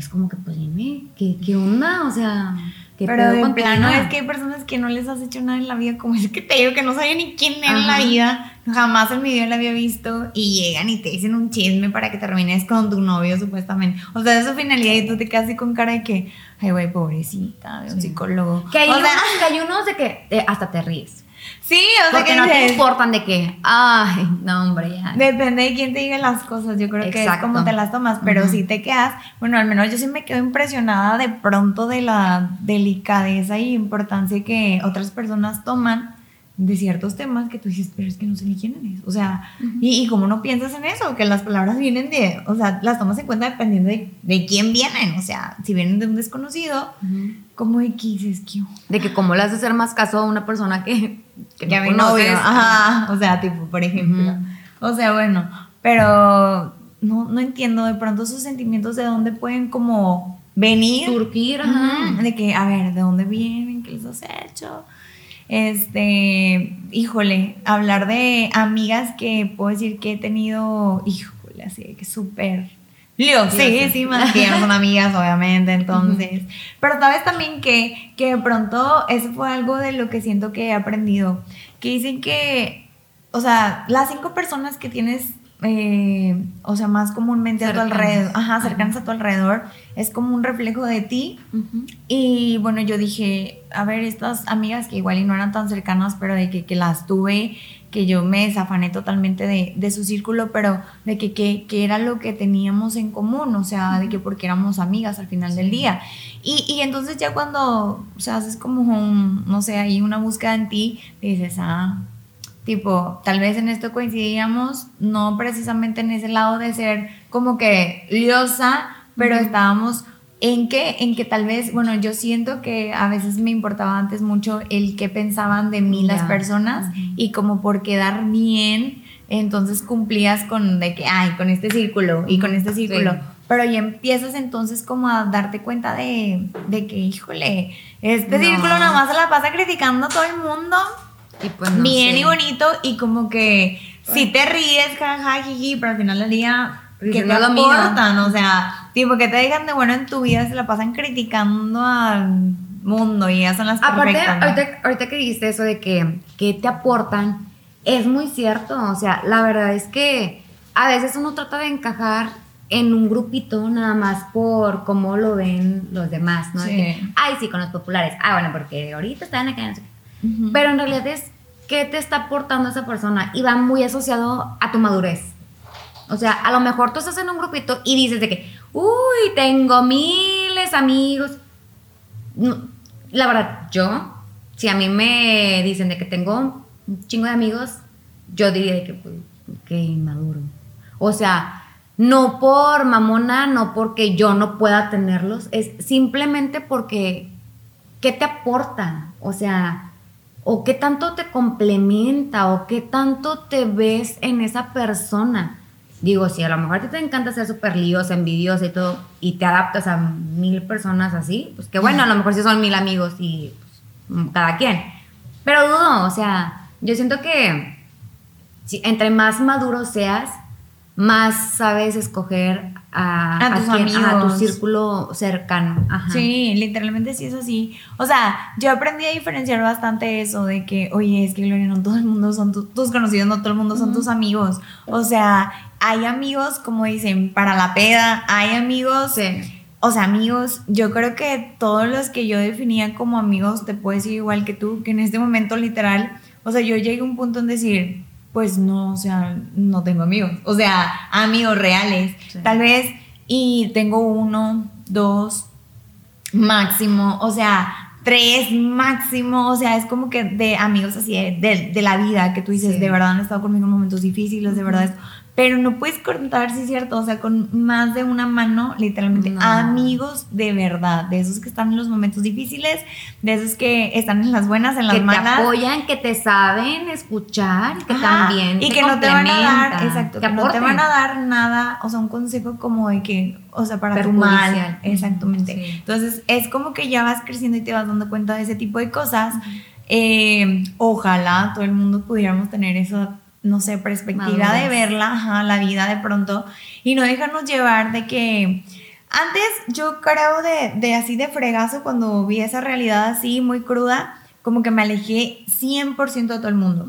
Es como que, pues dime, ¿qué, qué onda? O sea, ¿qué Pero de plano es que hay personas que no les has hecho nada en la vida, como es que te digo que no sabía ni quién era en la vida, jamás en mi vida la había visto y llegan y te dicen un chisme para que termines con tu novio supuestamente. O sea, es su finalidad y tú te quedas así con cara de que, ay güey, pobrecita, de un Sí. psicólogo. Que hay, o unos, sea, que hay unos de que eh, hasta te ríes. sí, o sea que no te importan de que, ay, no, hombre, ya. Depende de quién te diga las cosas, yo creo que es como te las tomas, pero Ujú. si te quedas, bueno, al menos yo sí me quedo impresionada de pronto de la delicadeza y importancia que otras personas toman de ciertos temas que tú dices, pero es que no sé ni quién eres, o sea, y, y cómo no piensas en eso, que las palabras vienen de, o sea, las tomas en cuenta dependiendo de, de quién vienen, o sea, si vienen de un desconocido, Ujú. como de que dices, ¿qué? De que cómo le de hacer más caso a una persona que, que ya no conoces. ajá, o sea, tipo, por ejemplo. O sea, bueno, pero no, no entiendo de pronto esos sentimientos de dónde pueden como venir. Surgir, ajá. De que, a ver, ¿de dónde vienen? ¿Qué les has hecho? Este, híjole, hablar de amigas que puedo decir que he tenido, híjole, así de que súper liosísimas, que son amigas, obviamente, entonces. Pero sabes también que, que de pronto eso fue algo de lo que siento que he aprendido. Que dicen que, o sea, las cinco personas que tienes, eh, o sea, más comúnmente a tu alrededor, ajá, Ajá. cercanas a tu alrededor, es como un reflejo de ti. Y bueno, yo dije, a ver, estas amigas que igual y no eran tan cercanas, pero de que, que las tuve, que yo me desafané totalmente de, de su círculo, pero de que, que, que era lo que teníamos en común, o sea, de que porque éramos amigas al final del día. Y, y entonces ya cuando, o sea, haces como un, no sé, ahí una búsqueda en ti, dices, ah, tipo, tal vez en esto coincidíamos, no precisamente en ese lado de ser como que liosa, pero estábamos en que, en que tal vez, bueno, yo siento que a veces me importaba antes mucho el qué pensaban de mí las Ya. personas Ujú. y como por quedar bien, entonces cumplías con de que, ay, con este círculo y con este círculo. Sí. Pero ya empiezas entonces como a darte cuenta de, de que, híjole, este No. círculo nada más se la pasa criticando a todo el mundo Y pues no bien sé. y bonito y como que si te ríes, jaja, jiji, pero al final del día, Dices, ¿qué te no mío. aportan? O sea, tipo, que te digan de bueno en tu vida, se la pasan criticando al mundo y ya son las Aparte, perfectas. ¿no? ahorita, ahorita que dijiste eso de que, que te aportan, es muy cierto. O sea, la verdad es que a veces uno trata de encajar en un grupito nada más por cómo lo ven los demás, ¿no? Sí. que, Ay, sí, con los populares. Ah, bueno, porque ahorita están acá. no sé qué". Ujú. Pero en realidad es qué te está aportando esa persona y va muy asociado a tu madurez. O sea, a lo mejor tú estás en un grupito y dices de que, uy, tengo miles amigos. No, la verdad, yo, si a mí me dicen de que tengo un chingo de amigos, yo diría de que, pues, que inmaduro. O sea, no por mamona, no porque yo no pueda tenerlos, es simplemente porque, ¿qué te aporta? O sea, o qué tanto te complementa, o qué tanto te ves en esa persona. Digo, si a lo mejor a ti te encanta ser súper liosa, envidiosa y todo, y te adaptas a mil personas así, pues que bueno, a lo mejor sí son mil amigos y pues, cada quien. Pero dudo, o sea, yo siento que si, entre más maduro seas, más sabes escoger a, A tus ajá, a tu amigos. círculo cercano. Ajá. Sí, literalmente sí es así. O sea, yo aprendí a diferenciar bastante eso de que, oye, es que Gloria, no todo el mundo son tu- tus conocidos, no todo el mundo son tus amigos. O sea, hay amigos, como dicen, para la peda, hay amigos, Sí. o sea, amigos, yo creo que todos los que yo definía como amigos, te puedo decir igual que tú, que en este momento literal, o sea, yo llegué a un punto en decir, pues no, o sea, no tengo amigos, o sea, amigos reales, Sí. tal vez, y tengo uno, dos, máximo, o sea, tres máximo, o sea, es como que de amigos así de, de, la vida, que tú dices, de verdad han estado conmigo en momentos difíciles, de verdad pero no puedes contar, sí es cierto, o sea, con más de una mano, literalmente, amigos de verdad, de esos que están en los momentos difíciles, de esos que están en las buenas, en las malas. Que te apoyan, que te saben escuchar, que también Y que no te van a dar, exacto, que, no te van a dar nada, o sea, un consejo como de que, o sea, para tu mal. Exactamente. Entonces, es como que ya vas creciendo y te vas dando cuenta de ese tipo de cosas. Eh, ojalá todo el mundo pudiéramos tener eso no sé, perspectiva de verla, ajá, la vida de pronto, y no dejarnos llevar de que... Antes yo creo de, de así de fregazo, cuando vi esa realidad así muy cruda, como que me alejé 100% de todo el mundo.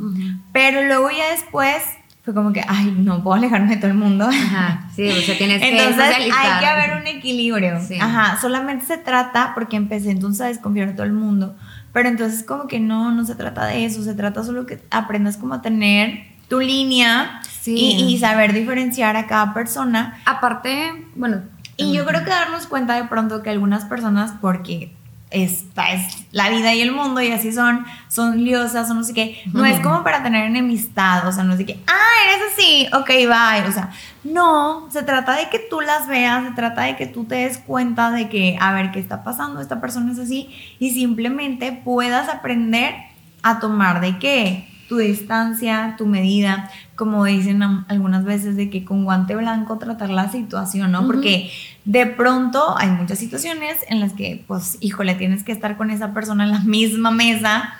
Pero luego ya después fue como que, ay, no puedo alejarme de todo el mundo. Ajá, sí, o sea, tienes que Entonces hay que haber un equilibrio. Ajá, solamente se trata, porque empecé entonces a desconfiar de todo el mundo, pero entonces como que no, no se trata de eso, se trata solo que aprendas como a tener tu línea y, saber diferenciar a cada persona. Aparte, bueno. Y yo creo que darnos cuenta de pronto que algunas personas, porque esta es la vida y el mundo y así son, son liosas o no sé qué, no es como para tener enemistad, o sea, no sé qué, ah, eres así, ok, bye, o sea, no, se trata de que tú las veas, se trata de que tú te des cuenta de que, a ver, ¿qué está pasando? Esta persona es así y simplemente puedas aprender a tomar de qué tu distancia, tu medida, como dicen algunas veces de que con guante blanco tratar la situación, ¿no? Porque de pronto hay muchas situaciones en las que, pues, híjole, tienes que estar con esa persona en la misma mesa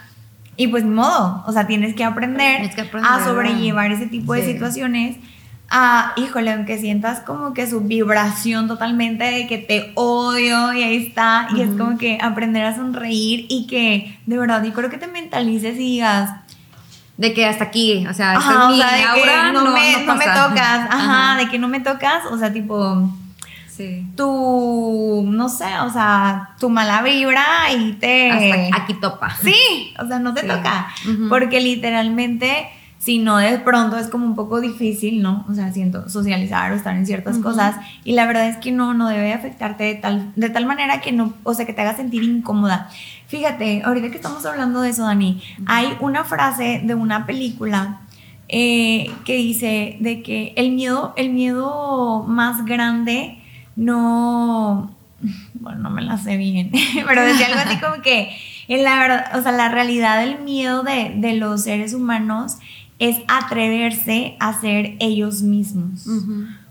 y pues ni modo, o sea, tienes que aprender, a sobrellevar ese tipo de situaciones. A, híjole, aunque sientas como que su vibración totalmente de que te odio y ahí está, y es como que aprender a sonreír y que de verdad, yo creo que te mentalices y digas, de que hasta aquí, o sea, ajá, o sea, de que no, me, no, me, tocas, ajá, de que no me tocas, o sea, tipo, sí. tu, no sé, o sea, tu mala vibra y te... Hasta aquí topa. Sí, o sea, no te toca, porque literalmente si no de pronto es como un poco difícil, ¿no? O sea, siento socializar o estar en ciertas cosas y la verdad es que no, no debe afectarte de tal, de tal manera que no, o sea, que te haga sentir incómoda. Fíjate, ahorita que estamos hablando de eso, Dani, hay una frase de una película eh, que dice de que el miedo, el miedo más grande no, bueno, no me la sé bien, pero decía algo así como que en la verdad, o sea, la realidad del miedo de, de los seres humanos es atreverse a ser ellos mismos.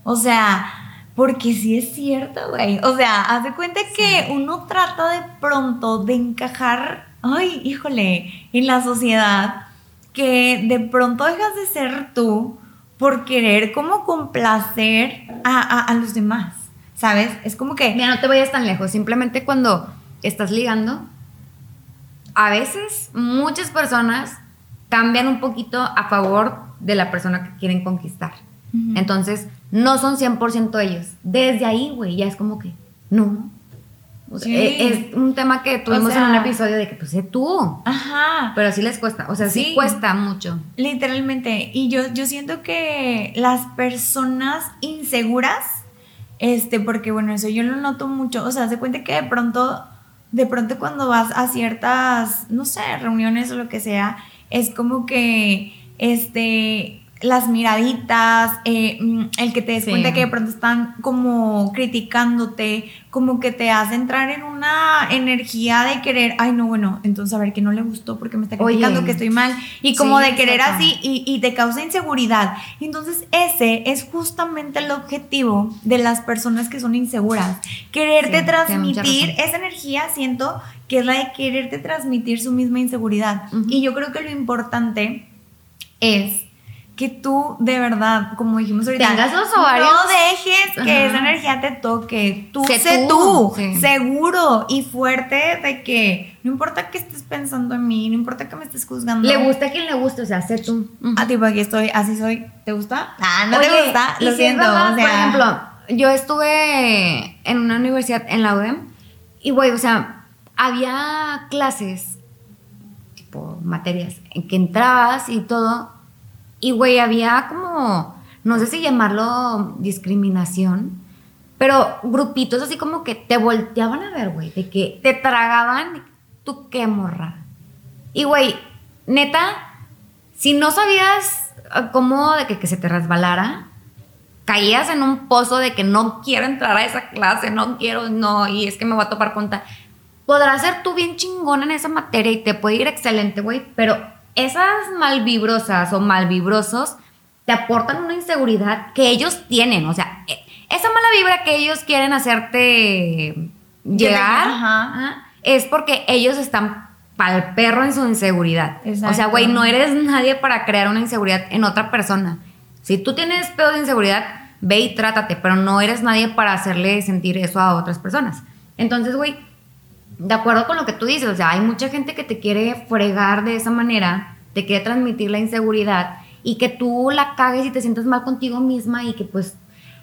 O sea, porque sí es cierto, güey. O sea, haz de cuenta que uno trata de pronto de encajar, ay, híjole, en la sociedad, que de pronto dejas de ser tú por querer como complacer a, a los demás, ¿sabes? Es como que... Mira, no te vayas tan lejos, simplemente cuando estás ligando, a veces muchas personas cambian un poquito a favor de la persona que quieren conquistar. Entonces, no son 100% ellos. Desde ahí, güey, ya es como que, no. E, es un tema que tuvimos en un episodio de que, pues, sé tú. Ajá. Pero sí les cuesta, o sea, sí, cuesta mucho. Literalmente. Y yo, yo siento que las personas inseguras, este, porque bueno, eso yo lo noto mucho, o sea, se cuenta que de pronto, de pronto cuando vas a ciertas, no sé, reuniones o lo que sea, es como que este las miraditas, eh, mm, el que te des cuenta que de pronto están como criticándote, como que te hace entrar en una energía de querer, ay no, bueno, entonces a ver que no le gustó porque me está criticando que estoy mal, y como de querer así y, y, te causa inseguridad. Entonces ese es justamente el objetivo de las personas que son inseguras, quererte transmitir esa energía, siento que es la de quererte transmitir su misma inseguridad. Y yo creo que lo importante es que tú de verdad, como dijimos ahorita, tengas los ovarios. No dejes que esa energía te toque. Tú sé, tú, seguro y fuerte de que no importa que estés pensando en mí, no importa que me estés juzgando. Le gusta a quien le guste, o sea, sé tú. A ti, aquí estoy, así soy. ¿Te gusta? Ah, no te gusta. Lo siento. Por ejemplo, yo estuve en una universidad en la UDEM y, güey, o sea, había clases, tipo materias, en que entrabas y todo, y güey, había como, no sé si llamarlo discriminación, pero grupitos así como que te volteaban a ver, güey, de que te tragaban ¿tú qué morra? Y güey, neta, si no sabías ah, cómo de que, se te resbalara, caías en un pozo de que no quiero entrar a esa clase, no quiero, no, y es que me voy a topar con. Podrás ser tú bien chingón en esa materia y te puede ir excelente, güey, pero esas malvibrosas o malvibrosos te aportan una inseguridad que ellos tienen, o sea, e- esa mala vibra que ellos quieren hacerte llegar Ajá. es porque ellos están pal perro en su inseguridad. O sea, Exacto. güey, no eres nadie para crear una inseguridad en otra persona. Si tú tienes pedo de inseguridad, ve y trátate, pero no eres nadie para hacerle sentir eso a otras personas. Entonces, güey, de acuerdo con lo que tú dices, o sea, hay mucha gente que te quiere fregar de esa manera, te quiere transmitir la inseguridad y que tú la cagues y te sientas mal contigo misma y que pues...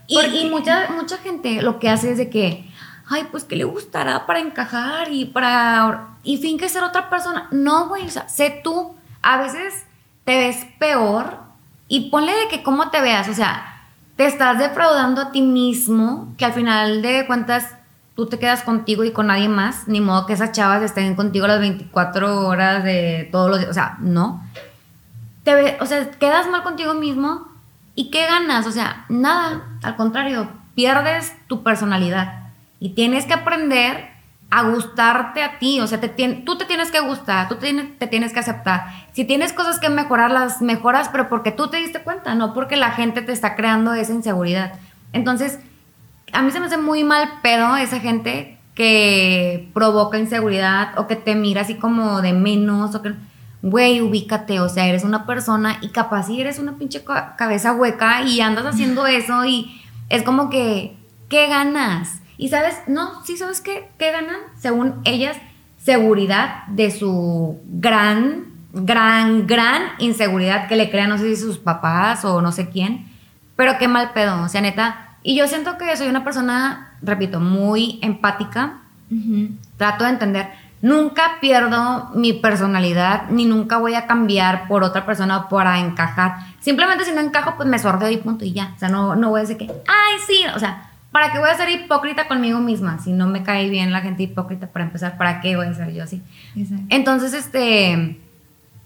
Y, mucha, mucha gente lo que hace es de que, ay, pues que le gustará para encajar y para... Y finge ser otra persona. No, güey, o sea, sé tú. A veces te ves peor y ponle de que cómo te veas, o sea, te estás defraudando a ti mismo, que al final de cuentas tú te quedas contigo y con nadie más, ni modo que esas chavas estén contigo las 24 horas de todos los días, o sea, no. Te ve- o sea, quedas mal contigo mismo y ¿qué ganas? O sea, nada, al contrario, pierdes tu personalidad y tienes que aprender a gustarte a ti, o sea, te tú te tienes que gustar, tú tienes- te tienes que aceptar. Si tienes cosas que mejorar, las mejoras, pero porque tú te diste cuenta, no porque la gente te está creando esa inseguridad. Entonces, a mí se me hace muy mal pedo esa gente que provoca inseguridad o que te mira así como de menos o que, güey, ubícate, o sea, eres una persona y capaz si eres una pinche ca- cabeza hueca y andas haciendo eso y es como que, ¿qué ganas? Y sabes, no, sí, ¿sabes qué? ¿Qué ganan? Según ellas, seguridad de su gran, gran, gran inseguridad que le crean, no sé si sus papás o no sé quién, pero qué mal pedo, o sea, neta. Y yo siento que soy una persona, repito, muy empática, trato de entender. Nunca pierdo mi personalidad, ni nunca voy a cambiar por otra persona para encajar. Simplemente si no encajo, pues me sordeo y punto y ya. O sea, no, no voy a decir que, ay, sí, o sea, ¿para qué voy a ser hipócrita conmigo misma? Si no me cae bien la gente hipócrita para empezar, ¿para qué voy a ser yo así? Exacto. Entonces, este,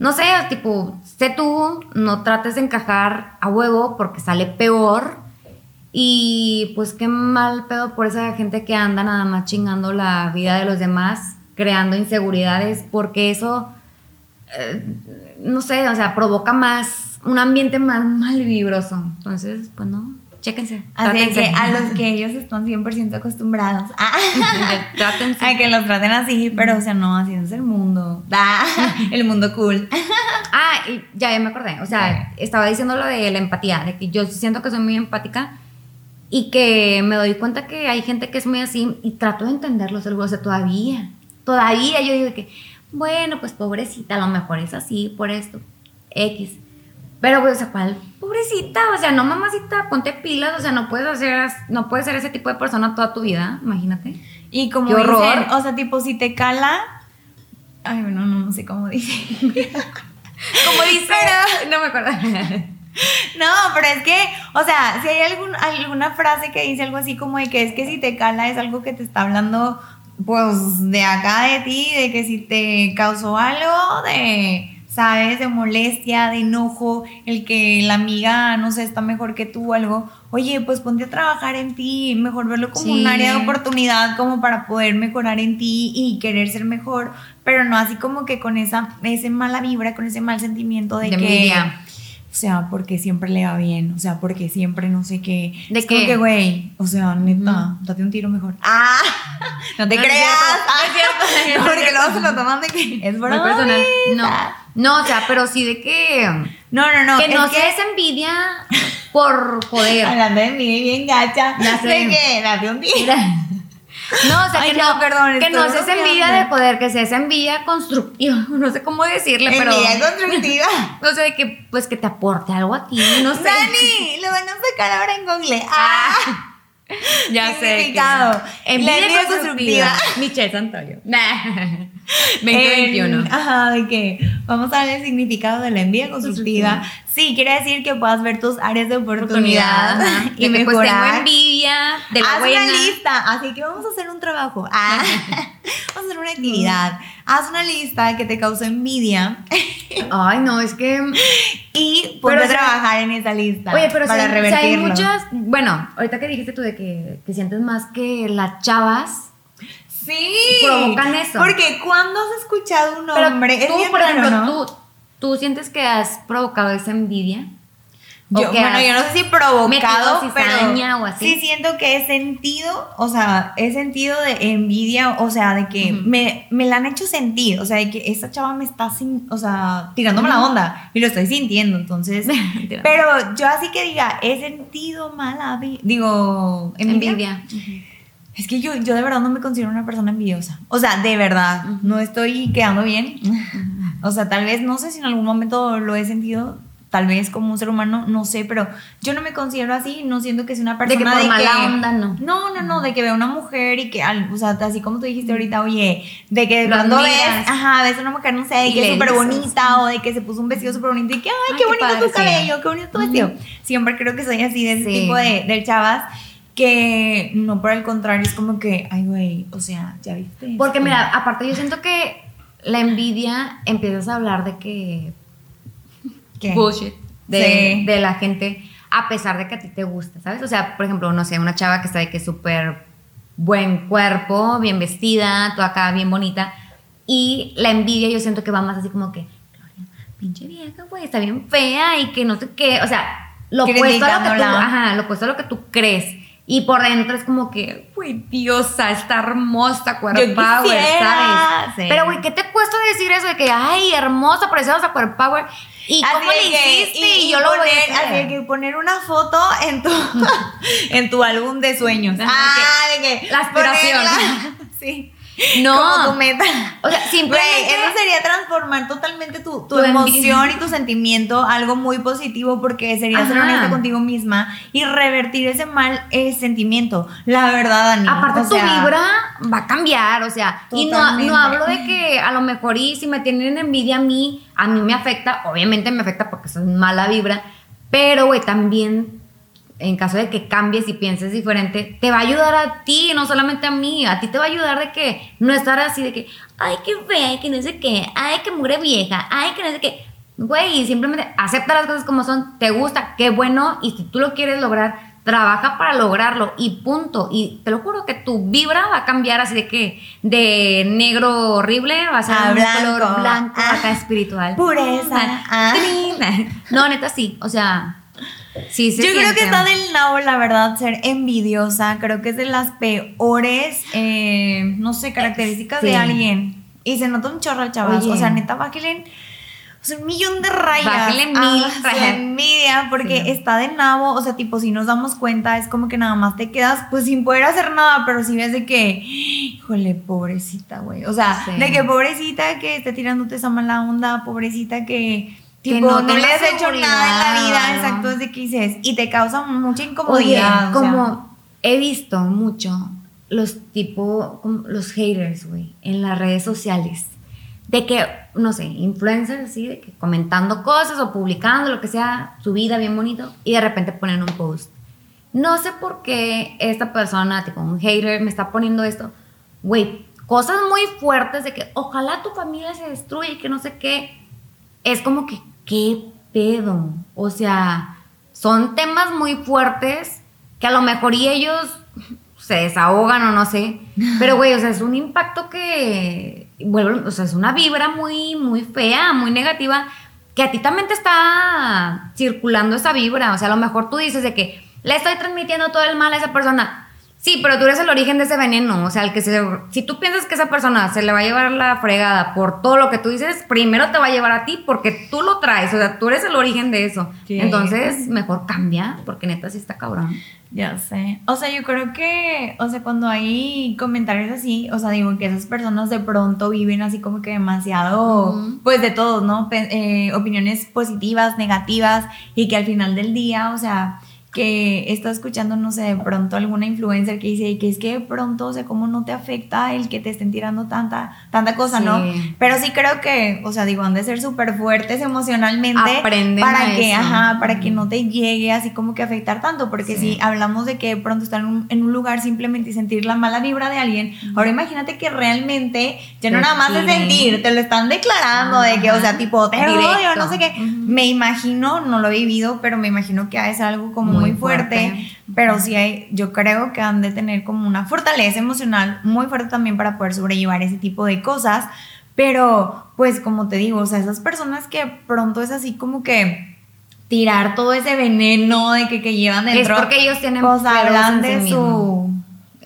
no sé, tipo, sé tú, no trates de encajar a huevo porque sale peor. Y pues qué mal pedo por esa gente que anda nada más chingando la vida de los demás, creando inseguridades, porque eso, eh, no sé, o sea, provoca más, un ambiente más mal vibroso. Entonces, pues no, chéquense. Así que a los que ellos están 100% acostumbrados Trátense. a que los traten así, pero o sea, no, así es el mundo. Ah, el mundo cool. Ah, y ya, ya me acordé. O sea, estaba diciendo lo de la empatía, de que yo siento que soy muy empática y que me doy cuenta que hay gente que es muy así y trato de entenderlo, o sea, todavía, todavía yo digo que, bueno, pues pobrecita, a lo mejor es así por esto, X. Pero, pues, o sea, ¿cuál? Pobrecita, o sea, no mamacita, ponte pilas, o sea, no puedes hacer, no puedes ser ese tipo de persona toda tu vida, imagínate. Y como Qué horror. dicen, o sea, tipo, si te cala. Ay, bueno, no, no sé cómo dice. Como dice, no me acuerdo. No, pero es que, o sea, si hay algún, alguna frase que dice algo así como de que es que si te cala es algo que te está hablando, pues, de acá de ti, de que si te causó algo de, ¿sabes? De molestia, de enojo, el que la amiga, no sé, está mejor que tú o algo. Oye, pues ponte a trabajar en ti, mejor verlo como Sí. un área de oportunidad como para poder mejorar en ti y querer ser mejor, pero no así como que con esa, ese mala vibra, con ese mal sentimiento de, De que... O sea, porque siempre le va bien, o sea, porque siempre no sé qué. ¿De es como qué? que, güey, o sea, neta, date un tiro mejor. ¡Ah! No te No, no es creas. cierto, no es cierto, es Porque luego se lo toman de que es Muy personal. No, no, o sea, pero sí de que... No, no, no. que no seas envidia por joder. Hablando de mí, bien gacha. Ya sé. De que date un tiro. No, o sea, Ay, que no, perdón, que no seas envidia bromeando. de poder, que seas envidia constructiva, no sé cómo decirle, pero... Envidia constructiva. O sea, de que, pues, que te aporte algo a ti, no sé. Dani, lo van a sacar ahora en Google. ¡Ah! ya sé. que- Significado. Envidia envidia constructiva. constructiva. Michelle Santoyo. Nah. 2021. En- ajá, de que vamos a ver el significado de la envidia constructiva. Sí, quiere decir que puedas ver tus áreas de oportunidad, y De que, pues, mejorar. tengo envidia de la Haz buena. una lista, así que vamos a hacer un trabajo. Ah, vamos a hacer una actividad. Haz una lista que te cause envidia Ay, no, es que. y ponte Pero, a trabajar en esa lista Oye, pero para si, si hay revertirlo. muchas. Bueno, ahorita que dijiste tú de que, que sientes más que las chavas. Sí. provocan eso. Porque cuando has escuchado un Pero hombre, es tú, bien por raro, ejemplo, ¿no? tú, tú sientes que has provocado esa envidia. ¿O Yo, bueno, yo no sé si provocado, pero o así? sí siento que he sentido, o sea, he sentido de envidia, o sea, de que Ujú. me, me la han hecho sentir, o sea, de que esta chava me está, sin, o sea, tirándome la onda y lo estoy sintiendo, entonces, pero yo así que diga, he sentido mala, digo, envidia. Envidia. Es que yo, yo de verdad no me considero una persona envidiosa, o sea, de verdad, no estoy quedando bien, o sea, tal vez, no sé si en algún momento lo he sentido, tal vez como un ser humano, no sé, pero yo no me considero así, no siento que sea una De persona que por de mala que- onda, no. No, no, no, de que vea una mujer y que, o sea, así como tú dijiste ahorita, oye, de que cuando ves, ajá, ves una mujer, no sé, de que es súper bonita o de que se puso un vestido súper bonito y que, ay, Ay, qué qué bonito padre, tu sí. cabello, qué bonito tu vestido. Siempre creo que soy así, de ese Sí. tipo de, de chavas que no por el contrario, es como que, ay, güey, o sea, ya viste. Porque mira, aparte yo siento que la envidia empiezas a hablar de que ¿Qué? bullshit de, Sí. de la gente a pesar de que a ti te gusta, ¿sabes? O sea, por ejemplo, no sé, una chava que está de que es súper buen cuerpo, bien vestida, toda acá bien bonita y la envidia yo siento que va más así como que Gloria, pinche vieja, güey, está bien fea y que no sé qué, o sea, lo opuesto a lo que tú, Criticándola. ajá, lo opuesto a lo que tú crees. Y por dentro es como que, güey, diosa, está hermosa, cuerpo Yo power, ¿sabes? sí. Pero, güey, ¿qué te cuesta decir eso de que, ay, hermosa, preciosa, cuerpo power? ¿Y Así cómo le que- hiciste? Y, yo lo voy poner, a hacer. Así que poner una foto en tu, en tu álbum de sueños. Ah, de que. la aspiración. ponerla- sí. No. Como tu meta. O sea, simplemente... eso sería transformar totalmente tu, tu Tu envidia. emoción y tu sentimiento a algo muy positivo porque sería ser Ajá. honesta contigo misma y revertir ese mal eh, sentimiento. La verdad, Dani. Aparte o tu sea, vibra va a cambiar, o sea, y no, no hablo de que a lo mejor y si me tienen envidia a mí, a mí me afecta, obviamente me afecta porque soy mala vibra, pero güey, también en caso de que cambies y pienses diferente, te va a ayudar a ti, no solamente a mí, a ti te va a ayudar de que no estar así de que, ay, qué fea, que no sé qué, ay, qué mugre vieja, ay, que no sé qué. Güey, simplemente acepta las cosas como son, te gusta, qué bueno, y si tú lo quieres lograr, trabaja para lograrlo y punto. Y te lo juro que tu vibra va a cambiar así de que de negro horrible va a ser un color blanco Ah. acá espiritual. Pureza. Ah. No, neta sí, o sea, sí se Yo creo que está del nabo, la verdad, ser envidiosa. Creo que es de las peores, eh, no sé, características Sí. de alguien. Y se nota un chorro al chaval. Oye. O sea, neta, bájenle o sea, un millón de rayas. Bájenle a mil su rayas. envidia, porque Sí. está de nabo. O sea, tipo, si nos damos cuenta, es como que nada más te quedas, pues sin poder hacer nada, pero si ves de que, híjole, pobrecita, güey. O sea, Sí. de que pobrecita que esté tirándote esa mala onda, pobrecita que. Que Tipo, no no, tenga le has hecho nada en la vida, exacto, es de que dices, y te causa mucha Oye, incomodidad. o sea. como he visto mucho los tipo, los haters, güey, en las redes sociales. De que, no sé, influencers así, de que comentando cosas o publicando lo que sea, su vida bien bonito, y de repente ponen un post. No sé por qué esta persona, tipo un hater, me está poniendo esto. Güey, cosas muy fuertes de que ojalá tu familia se destruya y que no sé qué. Es como que, ¿qué pedo? O sea, son temas muy fuertes que a lo mejor y ellos se desahogan o no sé. Pero, güey, o sea, es un impacto que, vuelvo, o sea, es una vibra muy, muy fea, muy negativa, que a ti también te está circulando esa vibra. O sea, a lo mejor tú dices de que le estoy transmitiendo todo el mal a esa persona. Sí, pero tú eres el origen de ese veneno. O sea, el que se, si tú piensas que esa persona se le va a llevar la fregada por todo lo que tú dices, primero te va a llevar a ti porque tú lo traes. O sea, tú eres el origen de eso. Sí. Entonces, mejor cambia, porque neta sí está cabrón. Ya sé. O sea, yo creo que, o sea, cuando hay comentarios así, o sea, digo que esas personas de pronto viven así como que demasiado, pues de todo, ¿no? Pe- eh, opiniones positivas, negativas, y que al final del día, o sea, que está escuchando, no sé, de pronto alguna influencer que dice que es que de pronto, o sea, cómo no te afecta el que te estén tirando tanta, tanta cosa, ¿no? Pero sí creo que, o sea, digo, han de ser súper fuertes emocionalmente para que, ajá, para que no te llegue así como que afectar tanto, porque si hablamos de que de pronto estar en un, lugar simplemente y sentir la mala vibra de alguien, ahora imagínate que realmente ya no nada más de sentir, te lo están declarando de que, o sea, tipo, te odio, no sé qué. Me imagino, no lo he vivido, pero me imagino que es algo como muy, fuerte, pero sí hay, yo creo que han de tener como una fortaleza emocional muy fuerte también para poder sobrellevar ese tipo de cosas, pero pues como te digo, o sea, esas personas que pronto es así como que tirar todo ese veneno de que, que llevan dentro. Es porque ellos tienen pues hablan de su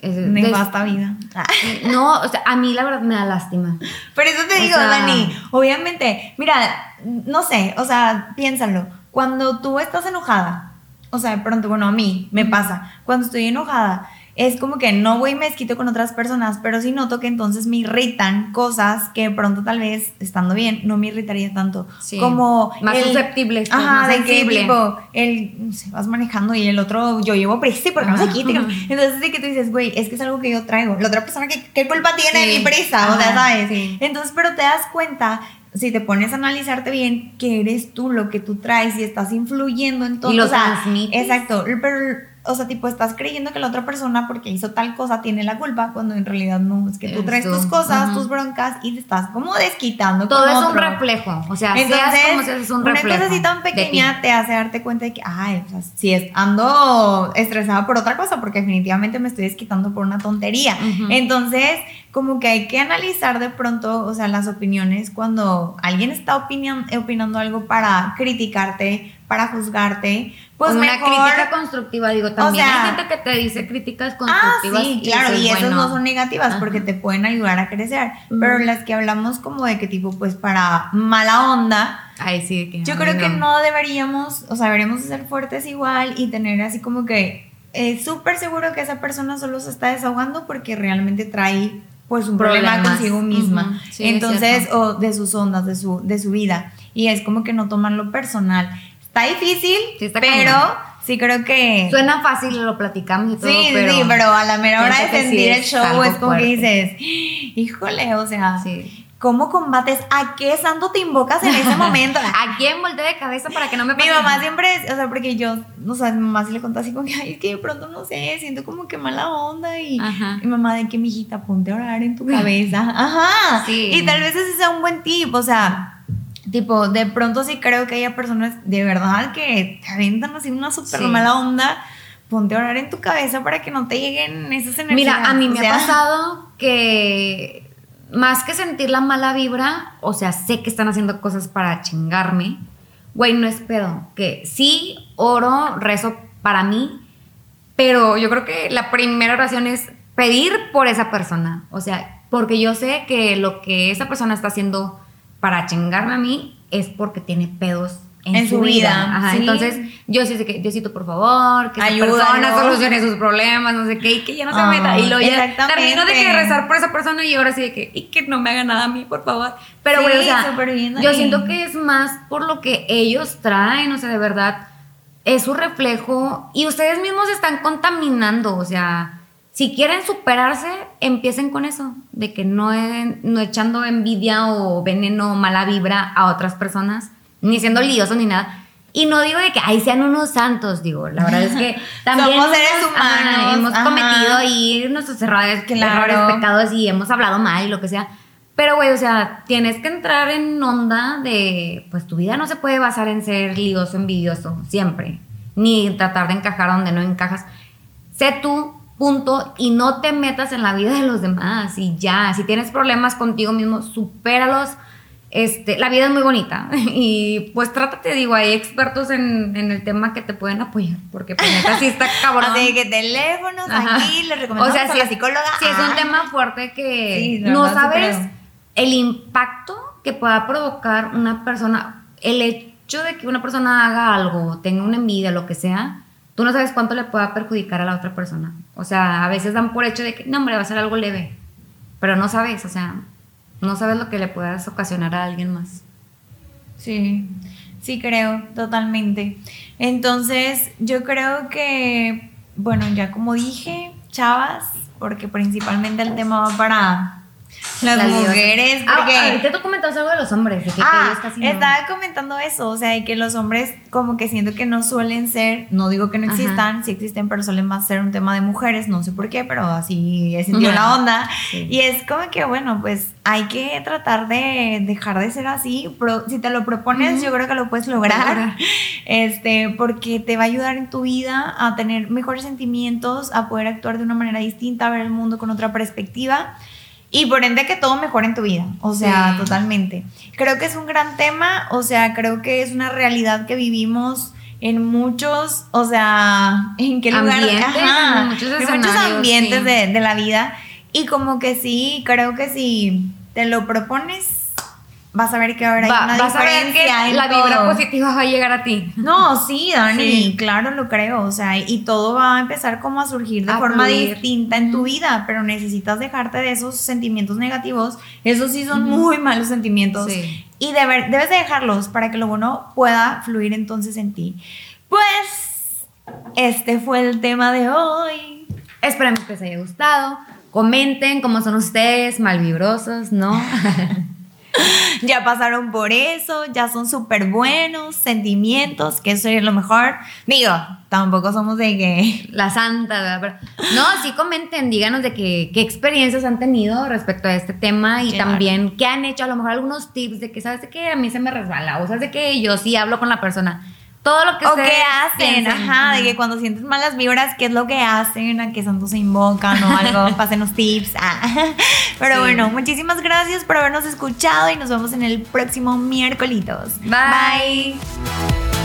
nefasta vida. No, o sea, a mí la verdad me da lástima. Pero eso te digo, Dani, obviamente, mira, no sé, o sea, piénsalo. Cuando tú estás enojada, o sea, de pronto, bueno, a mí me pasa, cuando estoy enojada, es como que no voy y me desquito con otras personas, pero sí noto que entonces me irritan cosas que de pronto tal vez, estando bien, no me irritaría tanto. Como... Más susceptible. Pues, ajá, de que tipo, el, no sé, vas manejando y el otro, yo llevo prisa porque no se quite. Entonces de que tú dices, güey, es que es algo que yo traigo. La otra persona, ¿qué, qué culpa tiene de mi prisa? o sea, ¿sabes? Entonces, pero te das cuenta si te pones a analizarte bien, que eres tú lo que tú traes y estás influyendo en todo. Y lo o sea, Exacto, pero o sea, tipo, estás creyendo que la otra persona porque hizo tal cosa tiene la culpa, cuando en realidad no, es que tú traes tus cosas, tus broncas y te estás como desquitando. Todo es un reflejo, o sea, Entonces, como si es un una cosa así tan pequeña te hace darte cuenta de que, ay, o sea, si es, ando estresada por otra cosa, porque definitivamente me estoy desquitando por una tontería. Entonces, como que hay que analizar de pronto, o sea, las opiniones cuando alguien está opinando algo para criticarte, para juzgarte, pues una crítica constructiva, digo, también hay gente que te dice críticas ah, constructivas. Ah, sí, claro, y, esas no son negativas porque te pueden ayudar a crecer, pero las que hablamos como de qué tipo, pues para mala onda, Ay, sí, que yo creo que no deberíamos, o sea, deberíamos ser fuertes igual y tener así como que eh, súper seguro que esa persona solo se está desahogando porque realmente trae pues un problema consigo misma. Entonces, o de sus ondas, de su, de su vida. Y es como que no tomarlo personal. Está difícil, pero sí creo que... Suena fácil, lo platicamos y todo, sí, pero... Sí, pero a la mera hora de sentir el show es, como que dices, híjole, o sea... ¿Cómo combates? ¿A qué santo te invocas en ese momento? ¿A quién volteé de cabeza para que no me pase? Mi mamá siempre, o sea, porque yo, o sea, mi mamá sí le contó así como que, ay, es que de pronto no sé, siento como que mala onda y mamá de que, mijita, ponte a orar en tu cabeza. Ajá. Sí. Y tal vez ese sea un buen tip, o sea, Tipo, de pronto sí creo que haya personas de verdad que te aventan así una súper mala onda. Ponte a orar en tu cabeza para que no te lleguen esas energías. Mira, a mí me ha pasado que más que sentir la mala vibra, o sea, sé que están haciendo cosas para chingarme. Güey, no es pedo. Que sí, oro, rezo para mí, pero yo creo que la primera oración es pedir por esa persona. O sea, porque yo sé que lo que esa persona está haciendo para chingarme a mí es porque tiene pedos en, su, vida. Ajá, Entonces, yo sí sé que Diosito, por favor, que esa persona solucione sus problemas, no sé qué, y que ya no se meta. Y lo ya termino de que rezar por esa persona y ahora sí de que, y que no me haga nada a mí, por favor. Pero, bueno, o sea, yo siento que es más por lo que ellos traen, o sea, de verdad, es su reflejo y ustedes mismos están contaminando, o sea, si quieren superarse, empiecen con eso, de que no, no echando envidia o veneno o mala vibra a otras personas, ni siendo liosos ni nada. Y no digo de que ahí sean unos santos, digo, la verdad es que también somos seres humanos, hemos cometido y nuestros errores, errores, pecados y hemos hablado mal y lo que sea. Pero, güey, o sea, tienes que entrar en onda de, pues tu vida no se puede basar en ser lioso, envidioso, siempre. Ni tratar de encajar donde no encajas. Sé tú, punto, y no te metas en la vida de los demás y ya, si tienes problemas contigo mismo, supéralos. Este, la vida es muy bonita y pues trátate, digo, hay expertos en, el tema que te pueden apoyar, porque pues neta sí está cabrón. Así que teléfonos aquí, les recomendamos o sea, si a la psicóloga. Si es un tema fuerte que no sabes el impacto que pueda provocar una persona, el hecho de que una persona haga algo, tenga una envidia, lo que sea, tú no sabes cuánto le pueda perjudicar a la otra persona. O sea, a veces dan por hecho de que, no, hombre, va a ser algo leve. Pero no sabes, o sea, no sabes lo que le puedas ocasionar a alguien más. Sí. Sí, creo, totalmente. Entonces, yo creo que, bueno, ya como dije, chavas, porque principalmente el tema va para las, mujeres. Ah, Porque, ahorita tú comentabas algo de los hombres, de que, que ah, ellos casi no. estaba comentando eso, o sea, de que los hombres como que siento que no suelen ser, no digo que no Ajá. existan, sí existen, pero suelen más ser un tema de mujeres, no sé por qué, pero así he sentido la onda. Sí. Y es como que, bueno, pues hay que tratar de dejar de ser así. Pro- si te lo propones, Ujú. yo creo que lo puedes. Lograr. Este, porque te va a ayudar en tu vida a tener mejores sentimientos, a poder actuar de una manera distinta, a ver el mundo con otra perspectiva. Y por ende que todo mejore en tu vida, o sea, Sí. totalmente. Creo que es un gran tema, o sea, creo que es una realidad que vivimos en muchos, o sea, en qué lugar, Ambientes, Ajá, en muchos en muchos ambientes sí. de, de la vida. Y como que sí, creo que si te lo propones, vas a ver que ahora hay Va- una vas a ver que diferencia la vibra positiva va a llegar a ti. No, sí, Dani, Sí. claro, lo creo. O sea, y todo va a empezar como a surgir de A forma fluir. distinta en tu vida, pero necesitas dejarte de esos sentimientos negativos. Esos sí son muy malos sentimientos. Sí. Y deber- debes de dejarlos para que lo bueno pueda fluir entonces en ti. Pues, este fue el tema de hoy. Esperamos que les haya gustado. Comenten cómo son ustedes, malvibrosos, ¿no? Ya pasaron por eso, ya son súper buenos sentimientos, que eso es lo mejor. Digo, tampoco somos de que... La santa, ¿verdad? No, sí comenten, díganos de que, qué experiencias han tenido respecto a este tema y Claro. también qué han hecho, a lo mejor algunos tips de que, ¿sabes de que A mí se me resbala, o sabes de que yo sí hablo con la persona. Todo lo que O qué hacen, ajá, de que cuando sientes malas vibras, ¿qué es lo que hacen? ¿A qué santos se invocan o algo? Pásenos tips. ah. Pero Sí. bueno, muchísimas gracias por habernos escuchado y nos vemos en el próximo miércoles. Bye. Bye.